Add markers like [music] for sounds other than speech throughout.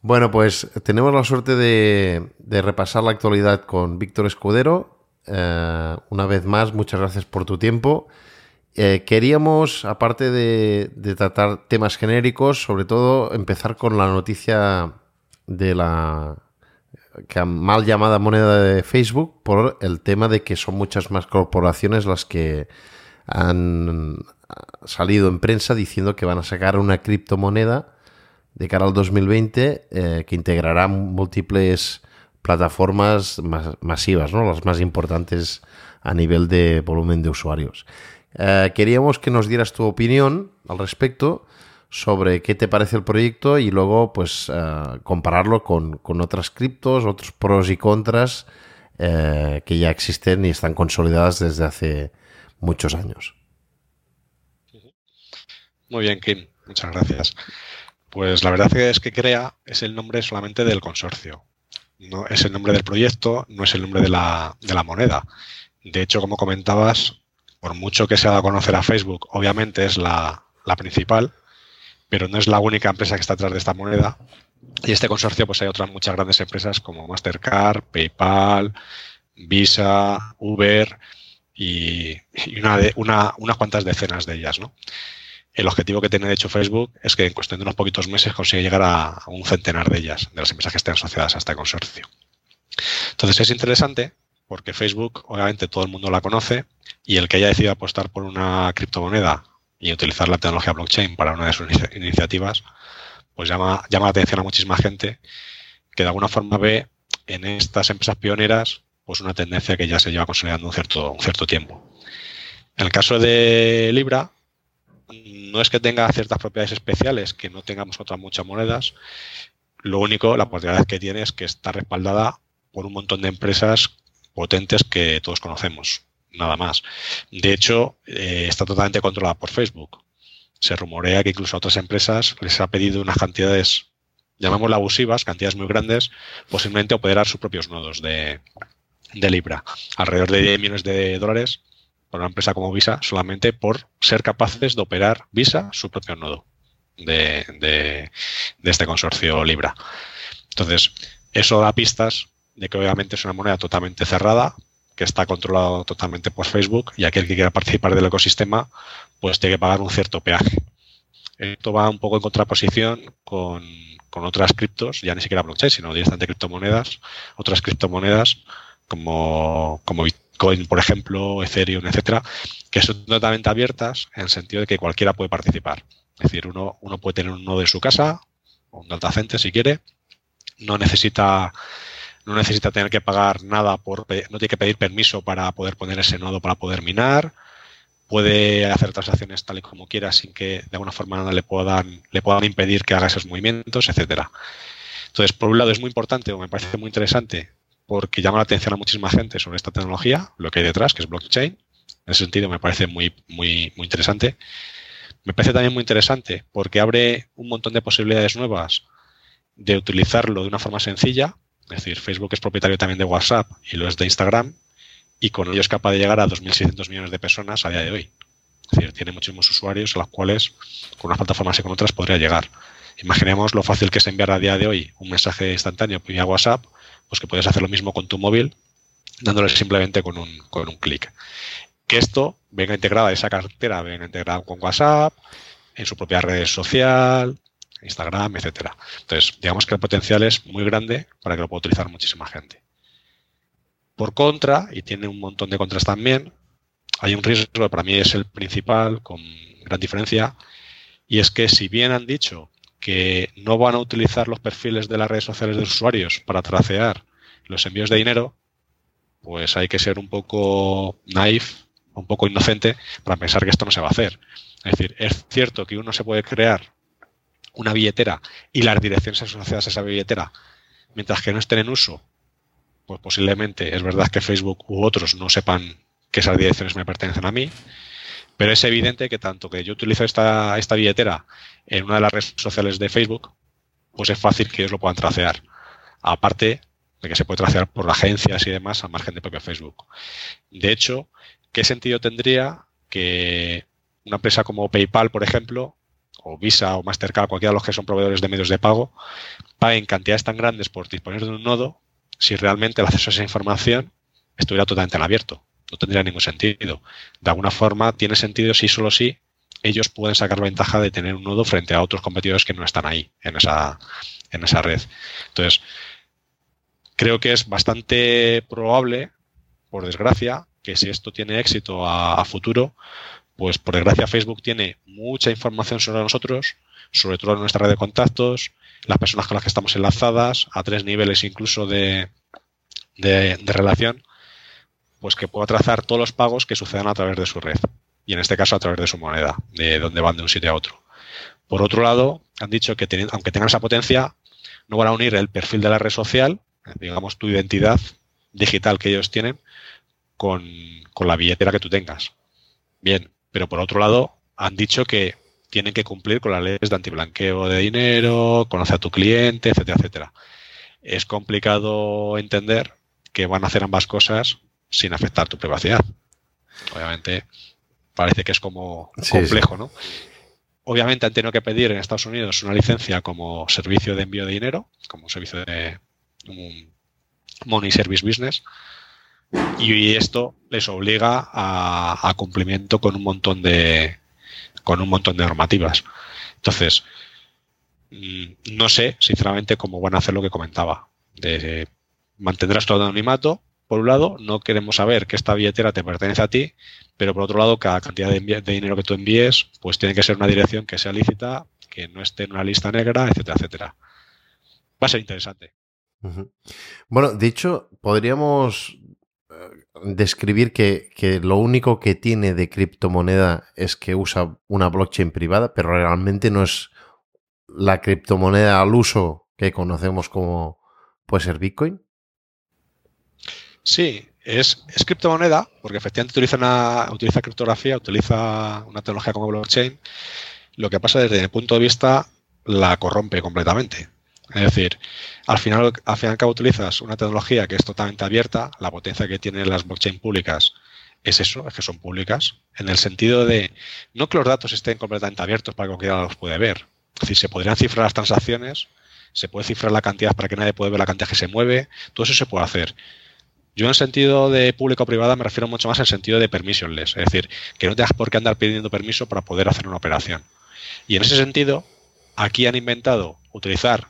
Bueno, pues tenemos la suerte de, repasar la actualidad con Víctor Escudero. Eh, una vez más, muchas gracias por tu tiempo. Eh, queríamos, aparte de, tratar temas genéricos, sobre todo empezar con la noticia de la mal llamada moneda de Facebook por el tema de que son muchas más corporaciones las que han salido en prensa diciendo que van a sacar una criptomoneda de cara al 2020 eh, que integrará múltiples plataformas masivas, ¿no? las más importantes a nivel de volumen de usuarios. Eh, queríamos que nos dieras tu opinión al respecto sobre qué te parece el proyecto y luego pues eh, compararlo con, otras criptos, otros pros y contras que ya existen y están consolidadas desde hace muchos años. Muy bien, Kim. Muchas gracias. Pues la verdad es que CREA es el nombre solamente del consorcio. No es el nombre del proyecto, no es el nombre de la, de la moneda. De hecho, como comentabas, por mucho que se ha dado a conocer a Facebook, obviamente es la, principal, pero no es la única empresa que está detrás de esta moneda. Y este consorcio, pues hay otras muchas grandes empresas como Mastercard, PayPal, Visa, Uber y, una de, una, unas cuantas decenas de ellas, ¿no? El objetivo que tiene de hecho Facebook es que en cuestión de unos poquitos meses consiga llegar a, un centenar de ellas, de las empresas que estén asociadas a este consorcio. Entonces es interesante porque Facebook, obviamente, todo el mundo la conoce y el que haya decidido apostar por una criptomoneda y utilizar la tecnología blockchain para una de sus iniciativas, pues llama, llama la atención a muchísima gente que de alguna forma ve en estas empresas pioneras pues una tendencia que ya se lleva consolidando un cierto, un cierto tiempo. En el caso de Libra, no es que tenga ciertas propiedades especiales que no tengamos otras muchas monedas, lo único, la posibilidad que tiene es que está respaldada por un montón de empresas potentes que todos conocemos, nada más. De hecho, eh, está totalmente controlada por Facebook. Se rumorea que incluso a otras empresas les ha pedido unas cantidades, llamémoslas abusivas, cantidades muy grandes, posiblemente operar sus propios nodos de, Libra. Alrededor de 10 millones de dólares para una empresa como Visa solamente por ser capaces de operar Visa su propio nodo de, de, este consorcio Libra. Entonces, eso da pistas de que obviamente es una moneda totalmente cerrada, que está controlado totalmente por Facebook y aquel que quiera participar del ecosistema pues tiene que pagar un cierto peaje. Esto va un poco en contraposición con, otras criptos, ya ni siquiera blockchain, sino directamente criptomonedas, otras criptomonedas como, como Bitcoin, por ejemplo, Ethereum, etcétera, que son totalmente abiertas en el sentido de que cualquiera puede participar. Es decir, uno, uno puede tener un nodo en su casa, un data center si quiere, no necesita no necesita tener que pagar nada, por, no tiene que pedir permiso para poder poner ese nodo para poder minar, puede hacer transacciones tal y como quiera sin que de alguna forma le puedan, le puedan impedir que haga esos movimientos, etcétera. Entonces, por un lado es muy importante o me parece muy interesante porque llama la atención a muchísima gente sobre esta tecnología, lo que hay detrás, que es blockchain. En ese sentido me parece muy, muy, muy interesante. Me parece también muy interesante porque abre un montón de posibilidades nuevas de utilizarlo de una forma sencilla es decir, Facebook es propietario también de WhatsApp y lo es de Instagram y con ello es capaz de llegar a 2.600 millones de personas a día de hoy. Es decir, tiene muchísimos usuarios a los cuales con unas plataformas y con otras podría llegar. Imaginemos lo fácil que es enviar a día de hoy un mensaje instantáneo vía WhatsApp, pues que puedes hacer lo mismo con tu móvil dándole simplemente con un, con un clic. Que esto venga integrada, esa cartera venga integrada con WhatsApp, en su propia red social, Instagram, etcétera. Entonces, digamos que el potencial es muy grande para que lo pueda utilizar muchísima gente. Por contra, y tiene un montón de contras también, hay un riesgo que para mí es el principal, con gran diferencia, y es que si bien han dicho que no van a utilizar los perfiles de las redes sociales de los usuarios para tracear los envíos de dinero, pues hay que ser un poco naif, un poco inocente para pensar que esto no se va a hacer. Es decir, es cierto que uno se puede crear una billetera y las direcciones asociadas a esa billetera, mientras que no estén en uso, pues posiblemente es verdad que Facebook u otros no sepan que esas direcciones me pertenecen a mí, pero es evidente que tanto que yo utilizo esta, esta billetera en una de las redes sociales de Facebook, pues es fácil que ellos lo puedan tracear. Aparte de que se puede tracear por agencias y demás a margen de propio Facebook. De hecho, ¿qué sentido tendría que una empresa como PayPal, por ejemplo, o Visa o Mastercard, cualquiera de los que son proveedores de medios de pago, paguen cantidades tan grandes por disponer de un nodo si realmente el acceso a esa información estuviera totalmente en abierto. No tendría ningún sentido. De alguna forma tiene sentido si solo si ellos pueden sacar ventaja de tener un nodo frente a otros competidores que no están ahí en esa, en esa red. Entonces, creo que es bastante probable, por desgracia, que si esto tiene éxito a, futuro, pues por desgracia Facebook tiene mucha información sobre nosotros, sobre todo en nuestra red de contactos, las personas con las que estamos enlazadas, a tres niveles incluso de, de, de relación, pues que pueda trazar todos los pagos que sucedan a través de su red. Y en este caso a través de su moneda, de donde van de un sitio a otro. Por otro lado, han dicho que aunque tengan esa potencia, no van a unir el perfil de la red social, digamos tu identidad digital que ellos tienen, con, la billetera que tú tengas. Bien, pero por otro lado, han dicho que tienen que cumplir con las leyes de antiblanqueo de dinero, conocer a tu cliente, etcétera, etcétera. Es complicado entender que van a hacer ambas cosas sin afectar tu privacidad. Obviamente, parece que es como complejo, ¿no? Obviamente han tenido que pedir en Estados Unidos una licencia como servicio de envío de dinero, como servicio de Money Service Business, y esto les obliga a, cumplimiento con un montón de con un montón de normativas. Entonces, mm, no sé, sinceramente, cómo van a hacer lo que comentaba. De, mantendrás todo anonimato, por un lado, no queremos saber que esta billetera te pertenece a ti, pero por otro lado, cada cantidad de, dinero que tú envíes, pues tiene que ser una dirección que sea lícita, que no esté en una lista negra, etcétera, etcétera. Va a ser interesante. Bueno, dicho, podríamos eh, describir que, que, lo único que tiene de criptomoneda es que usa una blockchain privada, pero realmente no es la criptomoneda al uso que conocemos como puede ser Bitcoin. Sí, es, criptomoneda, porque efectivamente utiliza, una, utiliza criptografía, utiliza una tecnología como blockchain. Lo que pasa desde el punto de vista la corrompe completamente. Es decir, al final, al fin y al cabo utilizas una tecnología que es totalmente abierta, la potencia que tienen las blockchain públicas es eso, es que son públicas, en el sentido de no que los datos estén completamente abiertos para que cualquiera los puede ver. Es decir, se podrían cifrar las transacciones, se puede cifrar la cantidad para que nadie pueda ver la cantidad que se mueve, todo eso se puede hacer. Yo en sentido de público privada me refiero mucho más en sentido de permissionless, es decir, que no tengas por qué andar pidiendo permiso para poder hacer una operación. Y en ese sentido, aquí han inventado utilizar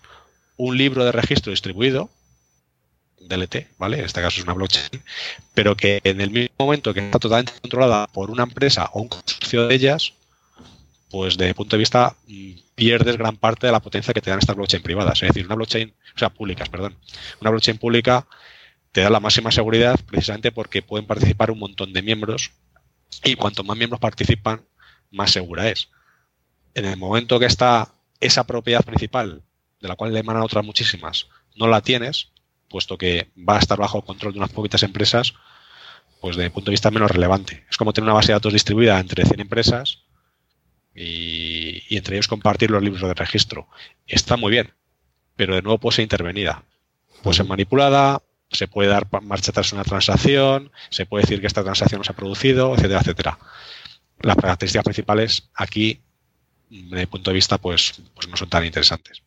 un libro de registro distribuido, DLT, ¿vale? En este caso es una blockchain, pero que en el mismo momento que está totalmente controlada por una empresa o un consorcio de ellas, pues desde mi punto de vista mm, pierdes gran parte de la potencia que te dan estas blockchain privadas. Es decir, una blockchain, o sea, públicas, perdón. Una blockchain pública te da la máxima seguridad precisamente porque pueden participar un montón de miembros y cuanto más miembros participan, más segura es. En el momento que está esa propiedad principal, de la cual le emanan otras muchísimas, no la tienes, puesto que va a estar bajo control de unas poquitas empresas, pues desde el punto de vista menos relevante. Es como tener una base de datos distribuida entre 100 empresas y, y entre ellos compartir los libros de registro. Está muy bien, pero de nuevo puede ser intervenida. Puede ser manipulada, se puede dar marcha atrás una transacción, se puede decir que esta transacción no se ha producido, etcétera, etcétera. Las características principales aquí, desde mi punto de vista, pues, pues no son tan interesantes.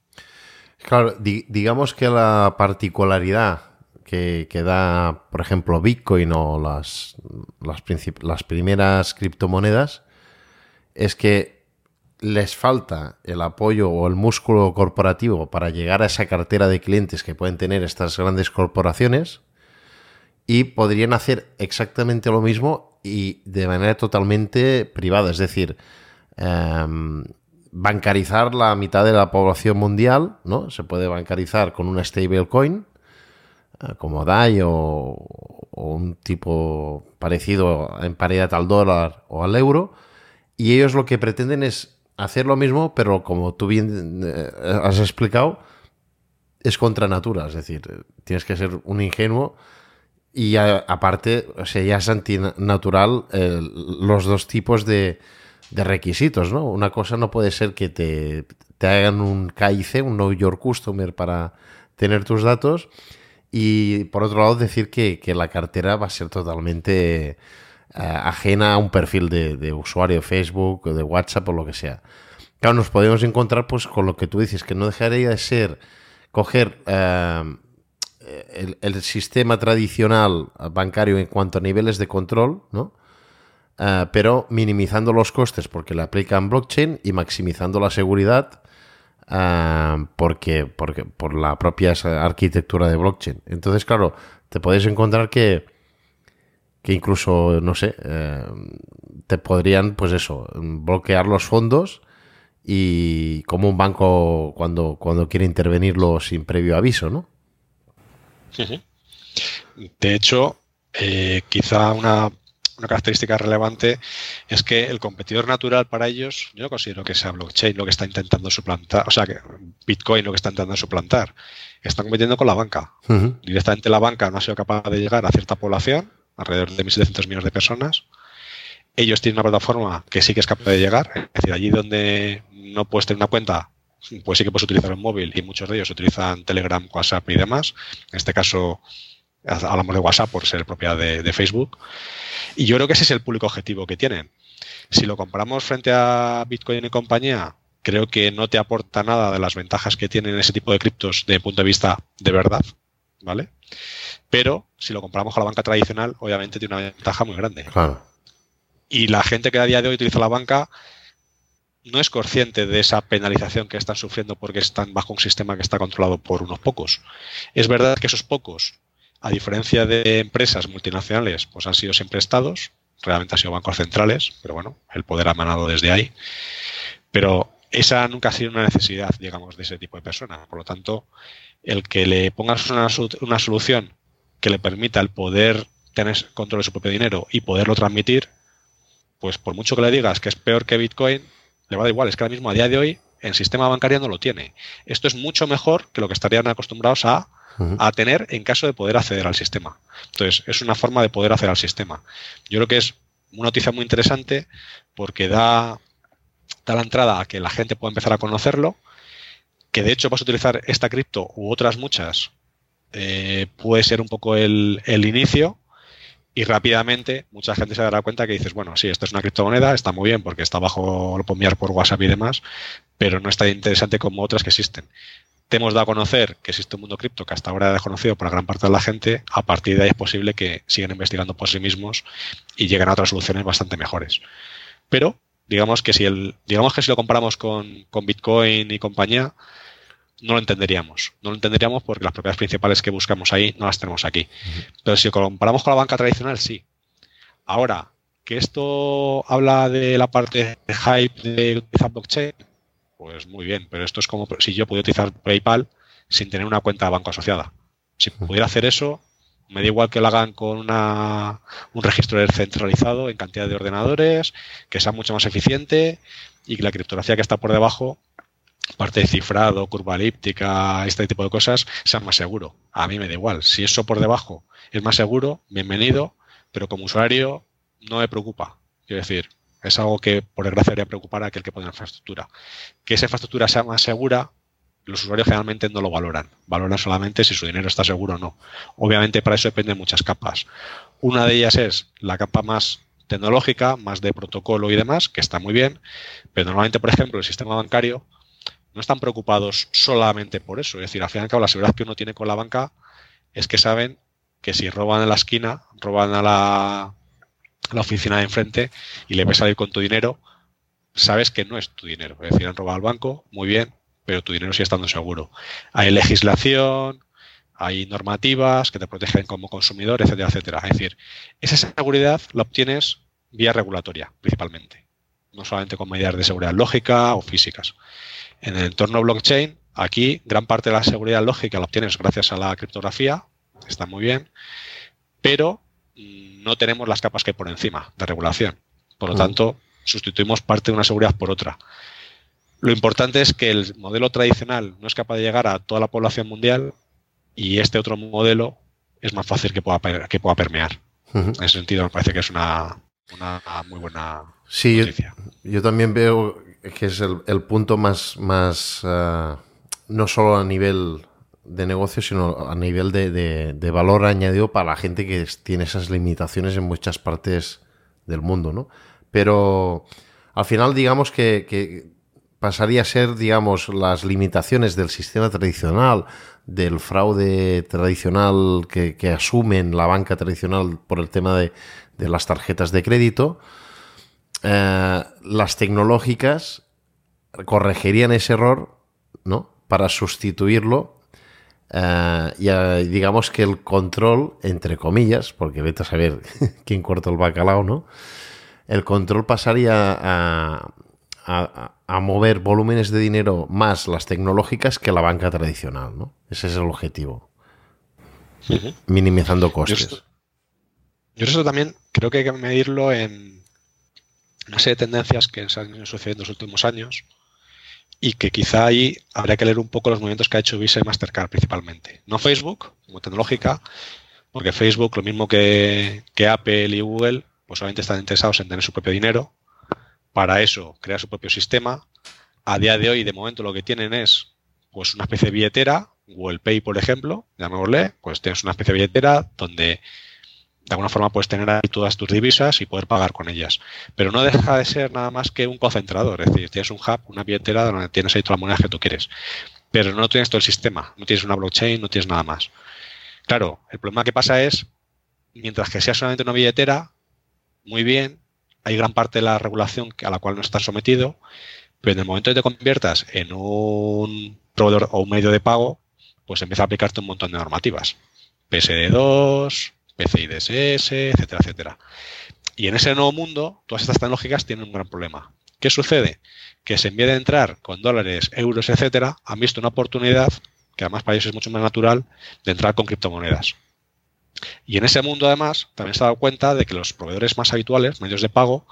Claro, digamos que la particularidad que, da, por ejemplo, Bitcoin o las, las, las primeras criptomonedas es que les falta el apoyo o el músculo corporativo para llegar a esa cartera de clientes que pueden tener estas grandes corporaciones y podrían hacer exactamente lo mismo y de manera totalmente privada, es decir, em, bancarizar la mitad de la población mundial, ¿no? Se puede bancarizar con una stablecoin eh, como DAI o, o un tipo parecido en paridad al dólar o al euro y ellos lo que pretenden es hacer lo mismo, pero como tú bien eh, has explicado, es contra natura. Es decir, tienes que ser un ingenuo y aparte, o sea, ya es antinatural eh, los dos tipos de, requisitos, ¿no? Una cosa no puede ser que te, hagan un KIC, un Know Your Customer, para tener tus datos. Y por otro lado, decir que, que la cartera va a ser totalmente ajena a un perfil de, usuario de Facebook o de WhatsApp o lo que sea. Claro, nos podemos encontrar pues con lo que tú dices, que no dejaría de ser coger eh, el, sistema tradicional bancario en cuanto a niveles de control, ¿no? Eh, pero minimizando los costes porque le aplican blockchain y maximizando la seguridad eh, porque, porque, por la propia arquitectura de blockchain. Entonces, claro, te puedes encontrar que, que incluso, no sé, te podrían, pues eso, bloquear los fondos y como un banco cuando, cuando quiere intervenirlo sin previo aviso, ¿no? De hecho, eh, quizá una, característica relevante es que el competidor natural para ellos, yo no considero que sea blockchain lo que está intentando suplantar, o sea, que Bitcoin lo que está intentando suplantar. Están compitiendo con la banca. Directamente la banca no ha sido capaz de llegar a cierta población, alrededor de 1.700 millones de personas. Ellos tienen una plataforma que sí que es capaz de llegar, es decir, allí donde no puedes tener una cuenta, pues sí que puedes utilizar un móvil y muchos de ellos utilizan Telegram, WhatsApp y demás. En este caso hablamos de WhatsApp por ser propiedad de, Facebook. Y yo creo que ese es el público objetivo que tienen. Si lo comparamos frente a Bitcoin y compañía, creo que no te aporta nada de las ventajas que tienen ese tipo de criptos de punto de vista de verdad, ¿vale? Pero si lo comparamos con la banca tradicional, obviamente tiene una ventaja muy grande. Y la gente que a día de hoy utiliza la banca no es consciente de esa penalización que están sufriendo porque están bajo un sistema que está controlado por unos pocos. Es verdad que esos pocos, a diferencia de empresas multinacionales, pues han sido siempre estados, realmente han sido bancos centrales, pero bueno, el poder ha manado desde ahí. Pero esa nunca ha sido una necesidad, digamos, de ese tipo de personas. Por lo tanto, el que le pongas una, una solución que le permita el poder tener control de su propio dinero y poderlo transmitir, pues por mucho que le digas que es peor que Bitcoin, le va a dar igual, es que ahora mismo a día de hoy el sistema bancario no lo tiene. Esto es mucho mejor que lo que estarían acostumbrados a, tener en caso de poder acceder al sistema. Entonces, es una forma de poder acceder al sistema. Yo creo que es una noticia muy interesante porque da, da la entrada a que la gente pueda empezar a conocerlo, que de hecho vas a utilizar esta cripto u otras muchas, eh, puede ser un poco el, el inicio, y rápidamente mucha gente se dará cuenta que dices, bueno, sí, esto es una criptomoneda, está muy bien porque está bajo, lo puedo enviar por WhatsApp y demás, pero no es tan interesante como otras que existen. Te hemos dado a conocer que existe un mundo cripto que hasta ahora era desconocido por la gran parte de la gente, a partir de ahí es posible que sigan investigando por sí mismos y lleguen a otras soluciones bastante mejores. Pero digamos que si el, digamos que si lo comparamos con, con Bitcoin y compañía, no lo entenderíamos. No lo entenderíamos porque las propiedades principales que buscamos ahí no las tenemos aquí. Pero si lo comparamos con la banca tradicional, sí. Ahora, que esto habla de la parte de hype de utilizar blockchain, pues muy bien, pero esto es como si yo pudiera utilizar PayPal sin tener una cuenta de banco asociada. Si pudiera hacer eso, me da igual que lo hagan con una, un registro centralizado en cantidad de ordenadores, que sea mucho más eficiente y que la criptografía que está por debajo parte de cifrado, curva elíptica, este tipo de cosas, sea más seguro. A mí me da igual. Si eso por debajo es más seguro, bienvenido, pero como usuario no me preocupa. Quiero decir, es algo que por desgracia debería preocupar a aquel que pone la infraestructura. Que esa infraestructura sea más segura, los usuarios generalmente no lo valoran. Valoran solamente si su dinero está seguro o no. Obviamente para eso dependen muchas capas. Una de ellas es la capa más tecnológica, más de protocolo y demás, que está muy bien, pero normalmente, por ejemplo, el sistema bancario no están preocupados solamente por eso. Es decir, al fin y al cabo, la seguridad que uno tiene con la banca es que saben que si roban en la esquina, roban a la, oficina de enfrente y le ves salir con tu dinero, sabes que no es tu dinero. Es decir, han robado al banco, muy bien, pero tu dinero sigue estando seguro. Hay legislación, hay normativas que te protegen como consumidor, etcétera, etcétera. Es decir, esa seguridad la obtienes vía regulatoria, principalmente. No solamente con medidas de seguridad lógica o físicas. En el entorno blockchain, aquí gran parte de la seguridad lógica la obtienes gracias a la criptografía, está muy bien, pero no tenemos las capas que hay por encima de regulación. Por lo tanto, sustituimos parte de una seguridad por otra. Lo importante es que el modelo tradicional no es capaz de llegar a toda la población mundial y este otro modelo es más fácil que pueda, que pueda permear. En ese sentido, me parece que es una, muy buena sí, noticia. yo, también veo que es el, punto más, más eh, no solo a nivel de negocio, sino a nivel de, valor añadido para la gente que tiene esas limitaciones en muchas partes del mundo, ¿no? Pero al final digamos que, pasaría a ser, digamos, las limitaciones del sistema tradicional, del fraude tradicional que, asumen la banca tradicional por el tema de, las tarjetas de crédito. Eh, las tecnológicas corregirían ese error, ¿no? Para sustituirlo Uh, y digamos que el control, entre comillas, porque vete a saber [laughs] quién corta el bacalao, ¿no? El control pasaría a, a, mover volúmenes de dinero más las tecnológicas que la banca tradicional, ¿no? Ese es el objetivo. Minimizando costes. Yo eso, también creo que hay que medirlo en una serie de tendencias que se han sucedido en los últimos años y que quizá ahí habría que leer un poco los movimientos que ha hecho Visa y Mastercard principalmente. No Facebook, como tecnológica, porque Facebook, lo mismo que, Apple y Google, pues solamente están interesados en tener su propio dinero. Para eso, crear su propio sistema. A día de hoy, de momento, lo que tienen es pues una especie de billetera, Google Pay, por ejemplo, llamémosle, pues tienes una especie de billetera donde de alguna forma puedes tener ahí todas tus divisas y poder pagar con ellas. Pero no deja de ser nada más que un concentrador, es decir, tienes un hub, una billetera donde tienes ahí todas las monedas que tú quieres. Pero no tienes todo el sistema, no tienes una blockchain, no tienes nada más. Claro, el problema que pasa es, mientras que sea solamente una billetera, muy bien, hay gran parte de la regulación a la cual no estás sometido, pero en el momento que te conviertas en un proveedor o un medio de pago, pues empieza a aplicarte un montón de normativas. PSD2, PCI-DSS, etcétera, etcétera. Y en ese nuevo mundo, todas estas tecnológicas tienen un gran problema. ¿Qué sucede? Que se en vez de entrar con dólares, euros, etcétera, han visto una oportunidad, que además para ellos es mucho más natural, de entrar con criptomonedas. Y en ese mundo, además, también se ha dado cuenta de que los proveedores más habituales, medios de pago,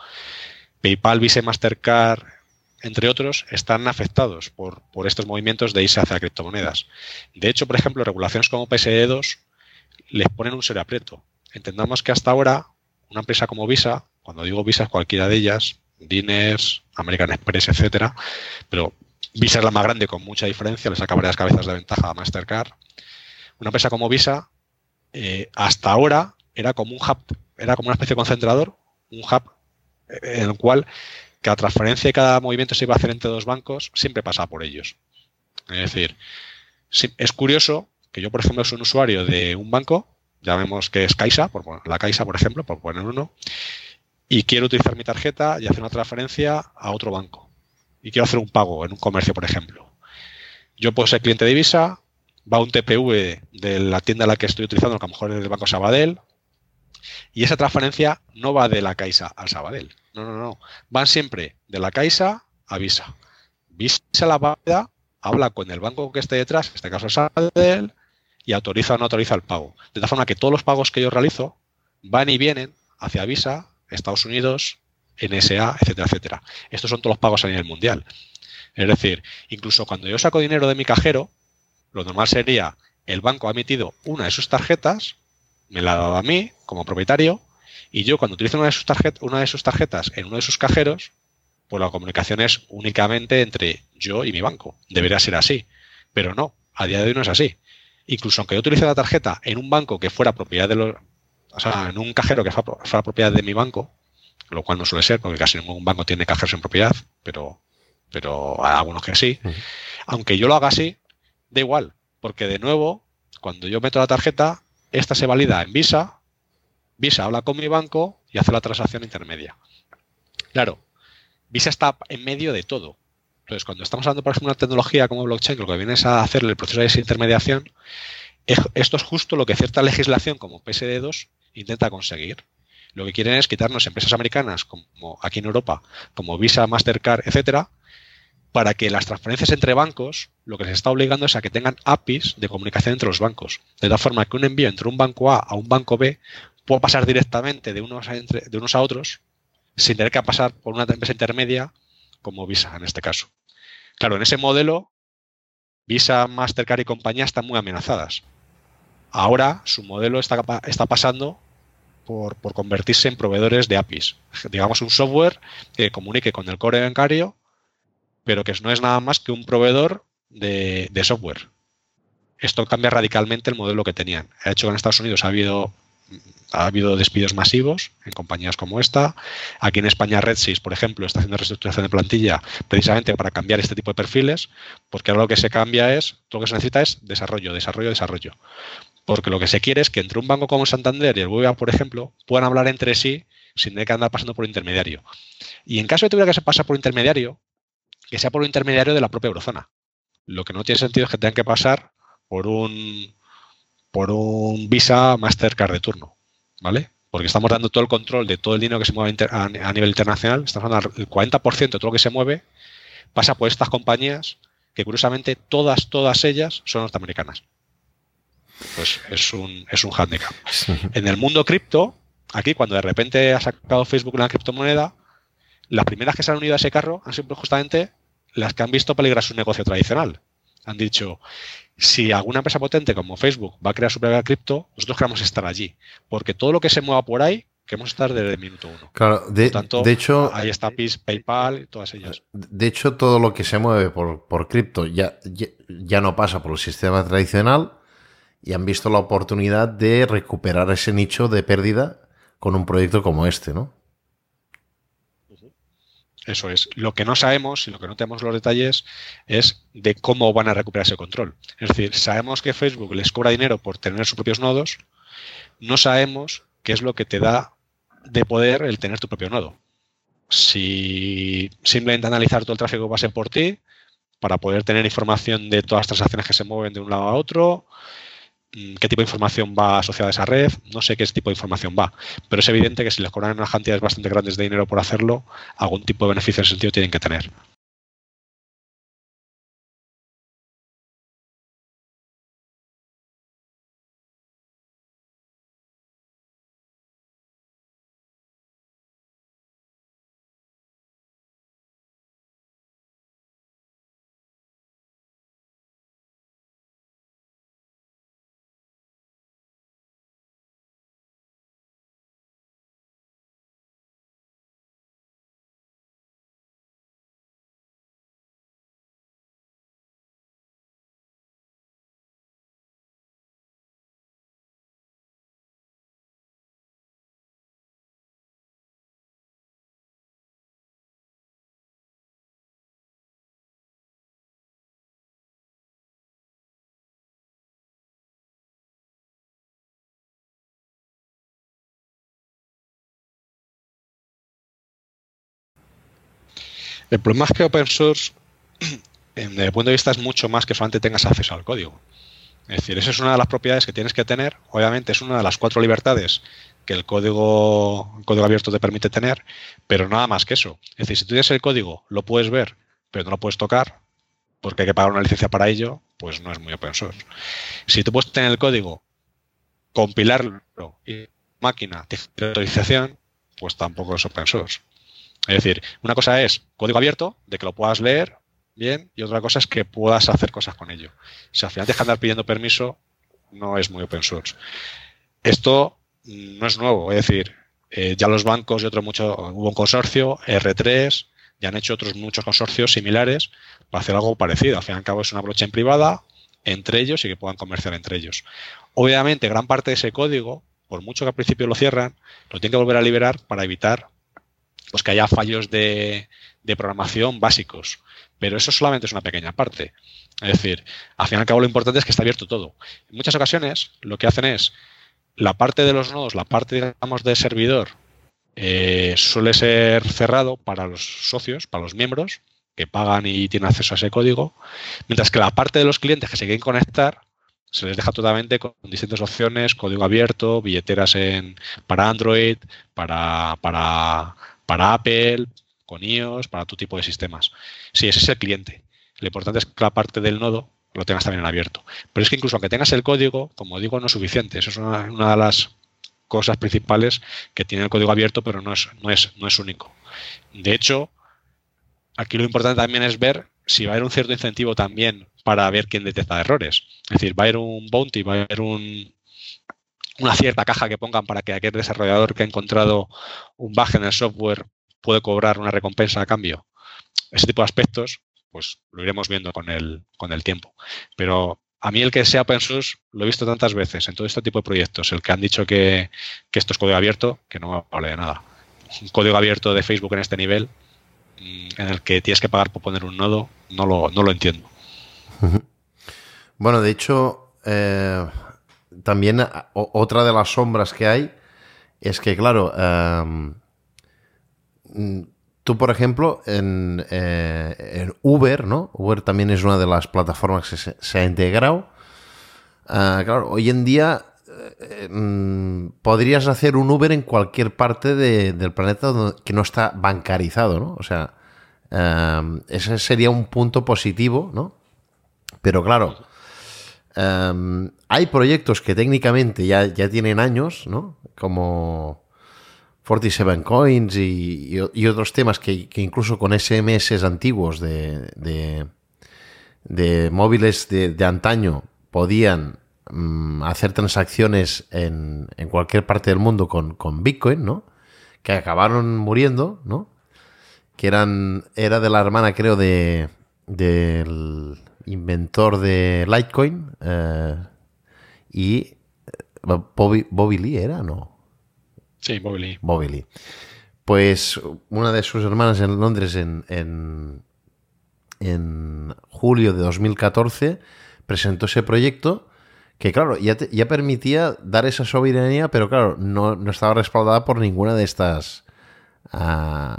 PayPal, Visa, Mastercard, entre otros, están afectados por, por estos movimientos de irse hacia criptomonedas. De hecho, por ejemplo, regulaciones como PSD2 les ponen un serio aprieto. Entendamos que hasta ahora una empresa como Visa, cuando digo Visa es cualquiera de ellas, Diners, American Express, etcétera, pero Visa es la más grande con mucha diferencia, le saca varias cabezas de ventaja a Mastercard. Una empresa como Visa, eh, hasta ahora era como un hub, era como una especie de concentrador, un hub eh, en el cual cada transferencia y cada movimiento se iba a hacer entre dos bancos, siempre pasaba por ellos. Es decir, es curioso que yo, por ejemplo, soy un usuario de un banco, ya vemos que es Caixa, por, la Caixa, por ejemplo, por poner uno, y quiero utilizar mi tarjeta y hacer una transferencia a otro banco. Y quiero hacer un pago en un comercio, por ejemplo. Yo puedo ser cliente de Visa, va un TPV de la tienda a la que estoy utilizando, que a lo mejor es del Banco Sabadell, y esa transferencia no va de la Caixa al Sabadell. No, no, no. Van siempre de la Caixa a Visa. Visa la válida habla con el banco que esté detrás, en este caso es Sabadell, y autoriza o no autoriza el pago. De tal forma que todos los pagos que yo realizo van y vienen hacia Visa, Estados Unidos, NSA, etcétera, etcétera. Estos son todos los pagos a nivel mundial. Es decir, incluso cuando yo saco dinero de mi cajero, lo normal sería el banco ha emitido una de sus tarjetas, me la ha dado a mí como propietario, y yo cuando utilizo una de sus, una de sus tarjetas en uno de sus cajeros, pues la comunicación es únicamente entre yo y mi banco. Debería ser así. Pero no, a día de hoy no es así incluso aunque yo utilice la tarjeta en un banco que fuera propiedad de los, o sea, en un cajero que fuera propiedad de mi banco, lo cual no suele ser, porque casi ningún banco tiene cajeros en propiedad, pero, pero hay algunos que sí. Aunque yo lo haga así, da igual, porque de nuevo, cuando yo meto la tarjeta, esta se valida en Visa, Visa habla con mi banco y hace la transacción intermedia. Claro, Visa está en medio de todo. Entonces, cuando estamos hablando, por ejemplo, de una tecnología como blockchain, lo que viene es a hacer el proceso de desintermediación, esto es justo lo que cierta legislación como PSD2 intenta conseguir. Lo que quieren es quitarnos empresas americanas, como aquí en Europa, como Visa, Mastercard, etcétera, para que las transferencias entre bancos, lo que se está obligando es a que tengan APIs de comunicación entre los bancos. De tal forma que un envío entre un banco A a un banco B pueda pasar directamente de unos a otros sin tener que pasar por una empresa intermedia como Visa en este caso. Claro, en ese modelo, Visa, Mastercard y compañía están muy amenazadas. Ahora su modelo está, está pasando por, convertirse en proveedores de APIs. Digamos un software que comunique con el core bancario, pero que no es nada más que un proveedor de, de software. Esto cambia radicalmente el modelo que tenían. Ha hecho en Estados Unidos ha habido ha habido despidos masivos en compañías como esta. Aquí en España RedSys, por ejemplo, está haciendo reestructuración de plantilla precisamente para cambiar este tipo de perfiles, porque ahora lo que se cambia es, lo que se necesita es desarrollo, desarrollo, desarrollo. Porque lo que se quiere es que entre un banco como Santander y el BBVA, por ejemplo, puedan hablar entre sí sin tener que andar pasando por intermediario. Y en caso de que tuviera que pasar por intermediario, que sea por un intermediario de la propia eurozona. Lo que no tiene sentido es que tengan que pasar por un por un Visa Mastercard de turno, ¿vale? Porque estamos dando todo el control de todo el dinero que se mueve a, nivel internacional. Estamos hablando del 40% de todo lo que se mueve pasa por estas compañías que curiosamente todas, todas ellas son norteamericanas. Pues es un, es un handicap. En el mundo cripto, aquí cuando de repente ha sacado Facebook una criptomoneda, las primeras que se han unido a ese carro han sido justamente las que han visto peligrar su negocio tradicional. Han dicho, si alguna empresa potente como Facebook va a crear su propia cripto, nosotros queremos estar allí. Porque todo lo que se mueva por ahí, queremos estar desde el minuto uno. Claro, de, de hecho. Ahí está PayPal y todas ellas. De hecho, todo lo que se mueve por, por cripto ya, ya, no pasa por el sistema tradicional y han visto la oportunidad de recuperar ese nicho de pérdida con un proyecto como este, ¿no? Eso es. Lo que no sabemos y lo que no tenemos los detalles es de cómo van a recuperar ese control. Es decir, sabemos que Facebook les cobra dinero por tener sus propios nodos, no sabemos qué es lo que te da de poder el tener tu propio nodo. Si simplemente analizar todo el tráfico a ser por ti, para poder tener información de todas las transacciones que se mueven de un lado a otro, qué tipo de información va asociada a esa red, no sé qué tipo de información va, pero es evidente que si les cobran unas cantidades bastante grandes de dinero por hacerlo, algún tipo de beneficio en ese sentido tienen que tener. El problema es que open source, [clears throat] desde el punto de vista, es mucho más que solamente tengas acceso al código. Es decir, esa es una de las propiedades que tienes que tener. Obviamente es una de las cuatro libertades que el código, código abierto te permite tener, pero nada más que eso. Es decir, si tú tienes el código, lo puedes ver, pero no lo puedes tocar, porque hay que pagar una licencia para ello, pues no es muy open source. Si tú puedes tener el código, compilarlo y máquina de autorización, pues tampoco es open source. Es decir, una cosa es código abierto, de que lo puedas leer bien, y otra cosa es que puedas hacer cosas con ello. Si al final te andar pidiendo permiso, no es muy open source. Esto no es nuevo, es decir, eh, ya los bancos y otros mucho, hubo un consorcio, R3, ya han hecho otros muchos consorcios similares para hacer algo parecido. Al fin y al cabo es una blockchain privada entre ellos y que puedan comerciar entre ellos. Obviamente, gran parte de ese código, por mucho que al principio lo cierran, lo tienen que volver a liberar para evitar pues que haya fallos de, programación básicos. Pero eso solamente es una pequeña parte. Es decir, al fin y al cabo lo importante es que está abierto todo. En muchas ocasiones lo que hacen es la parte de los nodos, la parte, digamos, de servidor, eh, suele ser cerrado para los socios, para los miembros que pagan y tienen acceso a ese código, mientras que la parte de los clientes que se quieren conectar se les deja totalmente con distintas opciones, código abierto, billeteras en, para Android, para, para para Apple, con iOS, para tu tipo de sistemas. Sí, ese es el cliente. Lo importante es que la parte del nodo lo tengas también en abierto. Pero es que incluso aunque tengas el código, como digo, no es suficiente. Eso es una, de las cosas principales que tiene el código abierto, pero no es, no es, no es único. De hecho, aquí lo importante también es ver si va a haber un cierto incentivo también para ver quién detecta errores. Es decir, va a haber un bounty, va a haber un, una cierta caja que pongan para que aquel desarrollador que ha encontrado un bug en el software puede cobrar una recompensa a cambio. Ese tipo de aspectos, pues lo iremos viendo con el, con el tiempo. Pero a mí el que sea open source lo he visto tantas veces en todo este tipo de proyectos. El que han dicho que, esto es código abierto, que no vale de nada. Un código abierto de Facebook en este nivel, mm, en el que tienes que pagar por poner un nodo, no lo, no lo entiendo. Bueno, de hecho, eh, también otra de las sombras que hay es que, claro, em, tú, por ejemplo, eh, en, Uber, ¿no? Uber también es una de las plataformas que se, ha integrado. Ah, claro, hoy en día eh, mm, podrías hacer un Uber en cualquier parte del planeta que no está bancarizado, ¿no? O sea, em, ese sería un punto positivo, ¿no? Pero claro, em, hay proyectos que técnicamente ya, ya tienen años, ¿no? Como 47 Coins y, otros temas que, incluso con SMS antiguos de, de, móviles de, antaño podían mm, hacer transacciones en, en, cualquier parte del mundo con, con, Bitcoin, ¿no? Que acabaron muriendo, ¿no? Que eran, era de la hermana, creo, de del inventor de Litecoin eh, y eh, Bobby, Bobby Lee era, ¿no? Sí, Bobby Lee. Pues una de sus hermanas en Londres en, en, julio de 2014 presentó ese proyecto que, claro, ya, ya permitía dar esa soberanía, pero claro, no, estaba respaldada por ninguna de estas ah,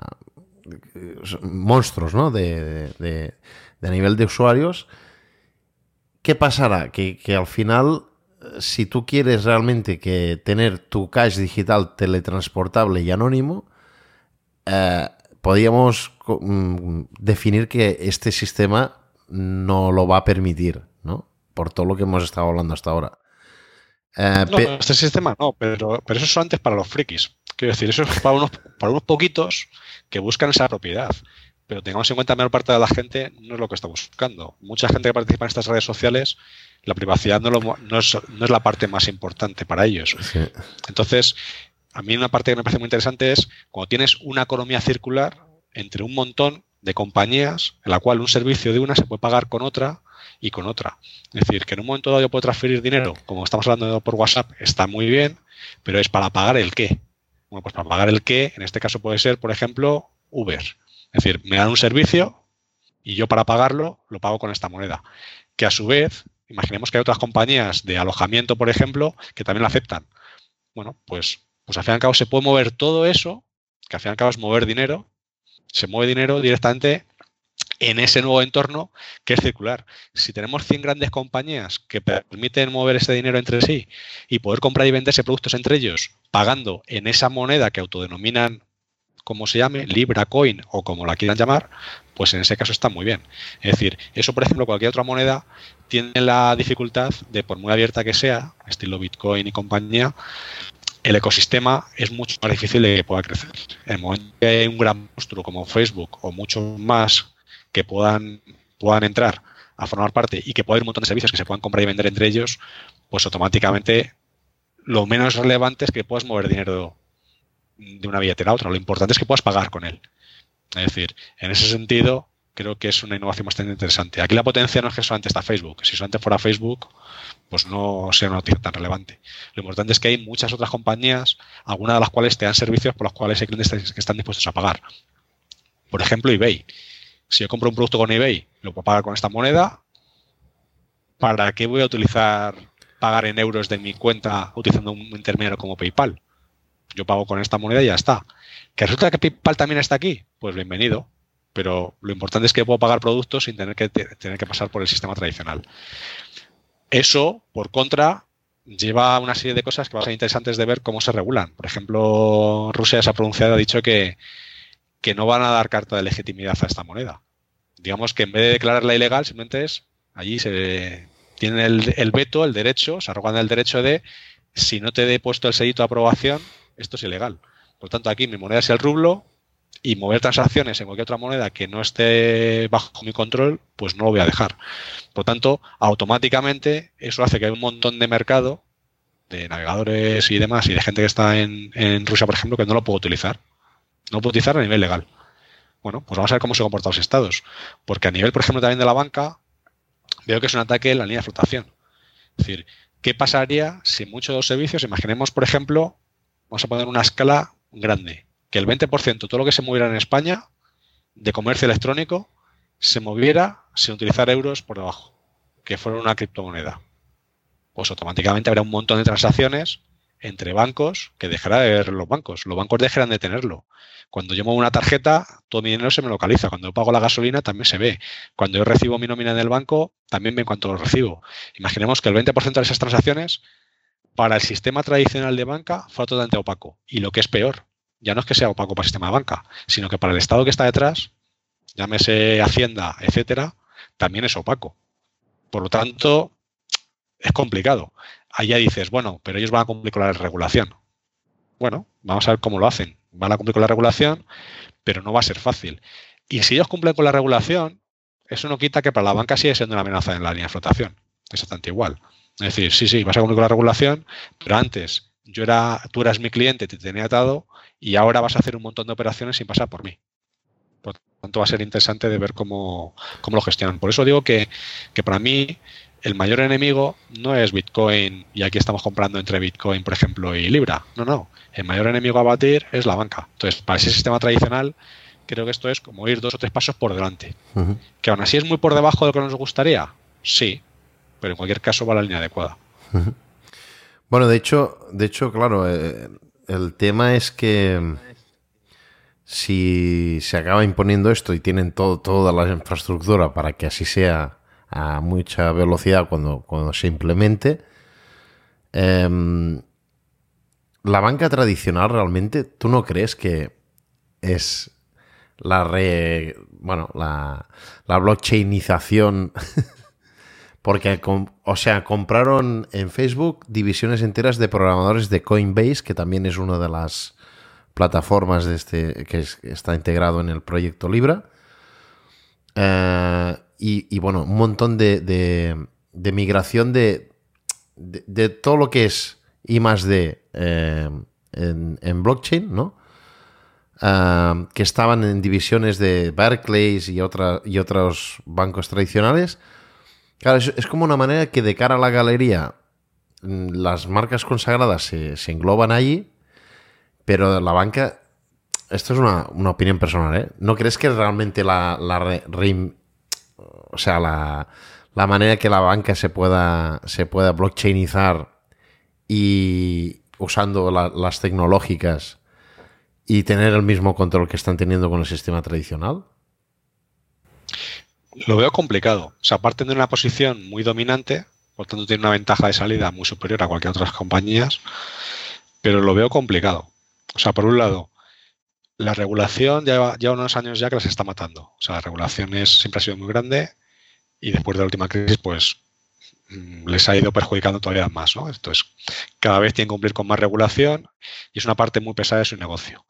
monstruos, ¿no? De, de, de, nivel de usuarios. ¿Qué pasará? Que, que al final si tú quieres realmente que tener tu cash digital teletransportable y anónimo, eh, podríamos mm, definir que este sistema no lo va a permitir, ¿no? Por todo lo que hemos estado hablando hasta ahora. Eh, no, este sistema no, pero, pero eso es antes para los frikis. Quiero decir, eso es para unos, para unos poquitos que buscan esa propiedad pero tengamos en cuenta que la menor parte de la gente no es lo que está buscando. Mucha gente que participa en estas redes sociales, la privacidad no, no, es, la parte más importante para ellos. Entonces, a mí una parte que me parece muy interesante es cuando tienes una economía circular entre un montón de compañías en la cual un servicio de una se puede pagar con otra y con otra. Es decir, que en un momento dado yo puedo transferir dinero, como estamos hablando por WhatsApp, está muy bien, pero es para pagar el qué. Bueno, pues para pagar el qué, en este caso puede ser, por ejemplo, Uber. Es decir, me dan un servicio y yo para pagarlo lo pago con esta moneda. Que a su vez, imaginemos que hay otras compañías de alojamiento, por ejemplo, que también lo aceptan. Bueno, pues, pues al fin y al cabo se puede mover todo eso, que al fin y al cabo es mover dinero, se mueve dinero directamente en ese nuevo entorno que es circular. Si tenemos 100 grandes compañías que permiten mover ese dinero entre sí y poder comprar y venderse productos entre ellos pagando en esa moneda que autodenominan como se llame, Libra Coin o como la quieran llamar, pues en ese caso está muy bien. Es decir, eso, por ejemplo, cualquier otra moneda tiene la dificultad de, por muy abierta que sea, estilo Bitcoin y compañía, el ecosistema es mucho más difícil de que pueda crecer. En el momento que hay un gran monstruo como Facebook o muchos más que puedan, puedan entrar a formar parte y que pueda haber un montón de servicios que se puedan comprar y vender entre ellos, pues automáticamente lo menos relevante es que puedas mover dinero de una billetera a otra. Lo importante es que puedas pagar con él. Es decir, en ese sentido, creo que es una innovación bastante interesante. Aquí la potencia no es que solamente está Facebook. Si solamente fuera Facebook, pues no sería una noticia tan relevante. Lo importante es que hay muchas otras compañías, algunas de las cuales te dan servicios por los cuales hay clientes que están dispuestos a pagar. Por ejemplo, eBay. Si yo compro un producto con eBay, lo puedo pagar con esta moneda. ¿Para qué voy a utilizar pagar en euros de mi cuenta utilizando un intermediario como PayPal? Yo pago con esta moneda y ya está. ¿Que resulta que PayPal también está aquí? Pues bienvenido. Pero lo importante es que puedo pagar productos sin tener que, tener que pasar por el sistema tradicional. Eso, por contra, lleva una serie de cosas que van a ser interesantes de ver cómo se regulan. Por ejemplo, Rusia se ha pronunciado, ha dicho que, que no van a dar carta de legitimidad a esta moneda. Digamos que en vez de declararla ilegal, simplemente es, allí se tienen el, el veto, el derecho, se arrogan el derecho de, si no te he puesto el sellito de aprobación, esto es ilegal. Por tanto, aquí mi moneda es el rublo y mover transacciones en cualquier otra moneda que no esté bajo mi control, pues no lo voy a dejar. Por tanto, automáticamente eso hace que hay un montón de mercado de navegadores y demás y de gente que está en, Rusia, por ejemplo, que no lo puedo utilizar. No lo puedo utilizar a nivel legal. Bueno, pues vamos a ver cómo se comportan los estados. Porque a nivel, por ejemplo, también de la banca, veo que es un ataque en la línea de flotación. Es decir, ¿qué pasaría si muchos de los servicios, imaginemos, por ejemplo, vamos a poner una escala grande, que el 20% todo lo que se moviera en España de comercio electrónico se moviera sin utilizar euros por debajo, que fuera una criptomoneda. Pues automáticamente habrá un montón de transacciones entre bancos que dejará de ver los bancos. Los bancos dejarán de tenerlo. Cuando yo muevo una tarjeta, todo mi dinero se me localiza. Cuando yo pago la gasolina, también se ve. Cuando yo recibo mi nómina en el banco, también ve cuánto lo recibo. Imaginemos que el 20% de esas transacciones para el sistema tradicional de banca fue totalmente opaco. Y lo que es peor, ya no es que sea opaco para el sistema de banca, sino que para el Estado que está detrás, llámese Hacienda, etcétera, también es opaco. Por lo tanto, es complicado. Allá dices, bueno, pero ellos van a cumplir con la regulación. Bueno, vamos a ver cómo lo hacen. Van a cumplir con la regulación, pero no va a ser fácil. Y si ellos cumplen con la regulación, eso no quita que para la banca sigue siendo una amenaza en la línea de flotación. Es Exactamente igual. Es decir, sí, sí, vas a cumplir con la regulación, pero antes yo era, tú eras mi cliente, te tenía atado y ahora vas a hacer un montón de operaciones sin pasar por mí. Por lo tanto, va a ser interesante de ver cómo, cómo lo gestionan. Por eso digo que, que para mí el mayor enemigo no es Bitcoin y aquí estamos comprando entre Bitcoin, por ejemplo, y Libra. No, no. El mayor enemigo a batir es la banca. Entonces, para ese sistema tradicional, creo que esto es como ir dos o tres pasos por delante. Que aún así es muy por debajo de lo que nos gustaría. Sí, pero en cualquier caso va la línea adecuada. [laughs] Bueno, de hecho, de hecho, claro, eh, el tema es que si se acaba imponiendo esto y tienen todo, toda la infraestructura para que así sea a mucha velocidad cuando, cuando se implemente, em, la banca tradicional realmente, ¿tú no crees que es la re, bueno, la, la blockchainización [laughs] Porque, o sea, compraron en Facebook divisiones enteras de programadores de Coinbase, que también es una de las plataformas de este, que, está integrado en el proyecto Libra. Eh, y, bueno, un montón de, migración de, de, todo lo que es I más D eh, en, blockchain, ¿no? Eh, que estaban en divisiones de Barclays y, otra, y otros bancos tradicionales Claro, es, como una manera que de cara a la galería mm, las marcas consagradas se, engloban allí, pero la banca, esto es una, opinión personal, ¿eh? ¿No crees que realmente la, o sea, la, la, manera que la banca se pueda, se pueda blockchainizar y usando las tecnológicas y tener el mismo control que están teniendo con el sistema tradicional? Lo veo complicado. O sea, parten de una posición muy dominante, por tanto tiene una ventaja de salida muy superior a cualquier otras compañías, pero lo veo complicado. O sea, por un lado, la regulación lleva, lleva unos años ya que las está matando. O sea, la regulación es, siempre ha sido muy grande y después de la última crisis, pues mm, les ha ido perjudicando todavía más. ¿no? Entonces, cada vez tienen que cumplir con más regulación y es una parte muy pesada de su negocio.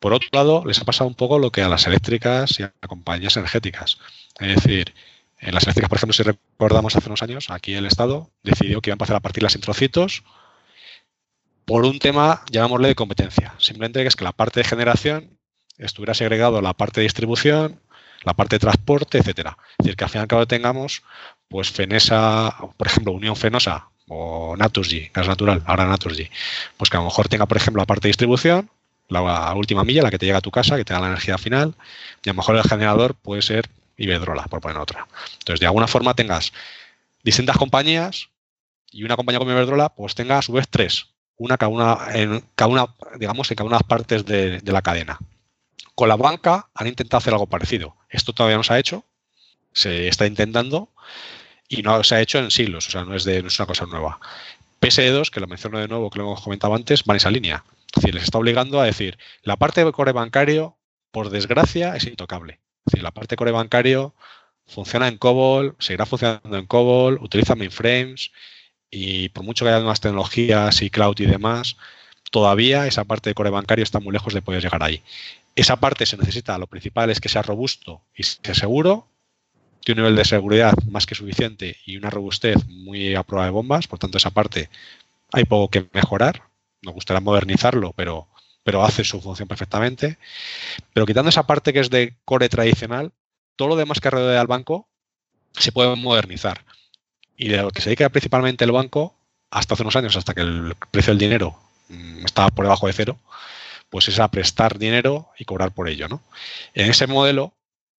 Por otro lado, les ha pasado un poco lo que a las eléctricas y a compañías energéticas. Es decir, en las eléctricas, por ejemplo, si recordamos hace unos años, aquí el Estado decidió que iban a empezar a partirlas en trocitos por un tema, llamémosle, de competencia. Simplemente que es que la parte de generación estuviera segregado la parte de distribución, la parte de transporte, etcétera. Es decir, que al fin y al cabo tengamos, pues Fenesa, por ejemplo, Unión Fenosa o Naturgy, gas natural, ahora Naturgy, pues que a lo mejor tenga, por ejemplo, la parte de distribución, la última milla, la que te llega a tu casa, que te da la energía final, y a lo mejor el generador puede ser Iberdrola, por poner otra. Entonces, de alguna forma tengas distintas compañías y una compañía como Iberdrola, pues tenga a su vez tres, una cada una, en cada una, digamos, en cada una de las partes de, la cadena. Con la banca han intentado hacer algo parecido. Esto todavía no se ha hecho, se está intentando y no se ha hecho en siglos, o sea, no es, de, no es una cosa nueva. PSD2, que lo menciono de nuevo, que lo hemos comentado antes, va en esa línea. Es decir, les está obligando a decir, la parte de core bancario, por desgracia, es intocable. La parte core bancario funciona en COBOL, seguirá funcionando en COBOL, utiliza mainframes y por mucho que haya nuevas tecnologías y cloud y demás, todavía esa parte de core bancario está muy lejos de poder llegar ahí. Esa parte se necesita, lo principal es que sea robusto y sea seguro, tiene un nivel de seguridad más que suficiente y una robustez muy a prueba de bombas, por tanto esa parte hay poco que mejorar, nos gustaría modernizarlo, pero, pero hace su función perfectamente. Pero quitando esa parte que es de core tradicional, todo lo demás que rodea al banco se pueden modernizar. Y de lo que se dedica principalmente el banco, hasta hace unos años, hasta que el precio del dinero mm, estaba por debajo de cero, pues es a prestar dinero y cobrar por ello. ¿no? En ese modelo,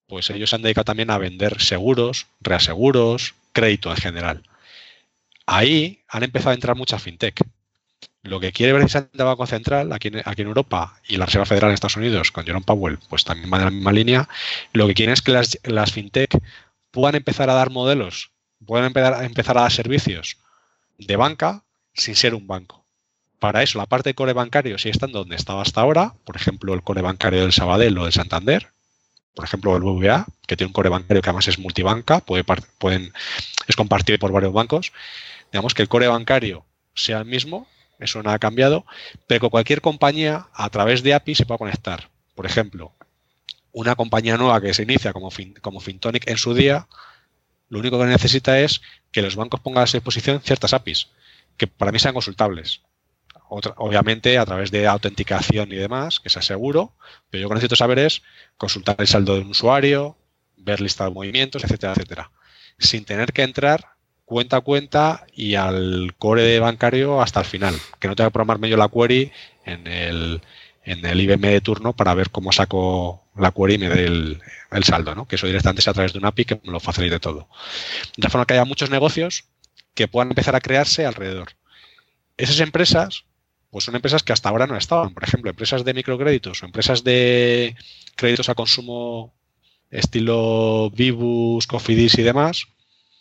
pues ellos se han dedicado también a vender seguros, reaseguros, crédito en general. Ahí han empezado a entrar muchas fintech. Lo que quiere precisamente el Banco Central aquí en, Europa y la Reserva Federal en Estados Unidos con Jerome Powell, pues también van en la misma línea, lo que quieren es que las, fintech puedan empezar a dar modelos, puedan empezar a, empezar a dar servicios de banca sin ser un banco. Para eso, la parte de core bancario sigue estando donde estaba hasta ahora, por ejemplo, el core bancario del Sabadell o del Santander, por ejemplo, el BBVA, que tiene un core bancario que además es multibanca, puede, pueden, es compartido por varios bancos. Digamos que el core bancario sea el mismo, eso no ha cambiado, pero que cualquier compañía a través de API se pueda conectar. Por ejemplo, una compañía nueva que se inicia como, Fintonic en su día, lo único que necesita es que los bancos pongan a su disposición ciertas APIs, que para mí sean consultables obviamente a través de autenticación y demás, que sea seguro, pero yo lo que necesito saber es consultar el saldo de un usuario, ver lista de movimientos, etcétera, etcétera, sin tener que entrar cuenta a cuenta y al core bancario hasta el final, que no tenga que programarme yo la query en el, en el IBM de turno para ver cómo saco la query y me dé el, saldo, ¿no? que eso directamente sea a través de una API que me lo facilite todo. De forma que haya muchos negocios que puedan empezar a crearse alrededor. Esas empresas pues son empresas que hasta ahora no estaban. Por ejemplo, empresas de microcréditos o empresas de créditos a consumo estilo Vivus, Cofidis y demás,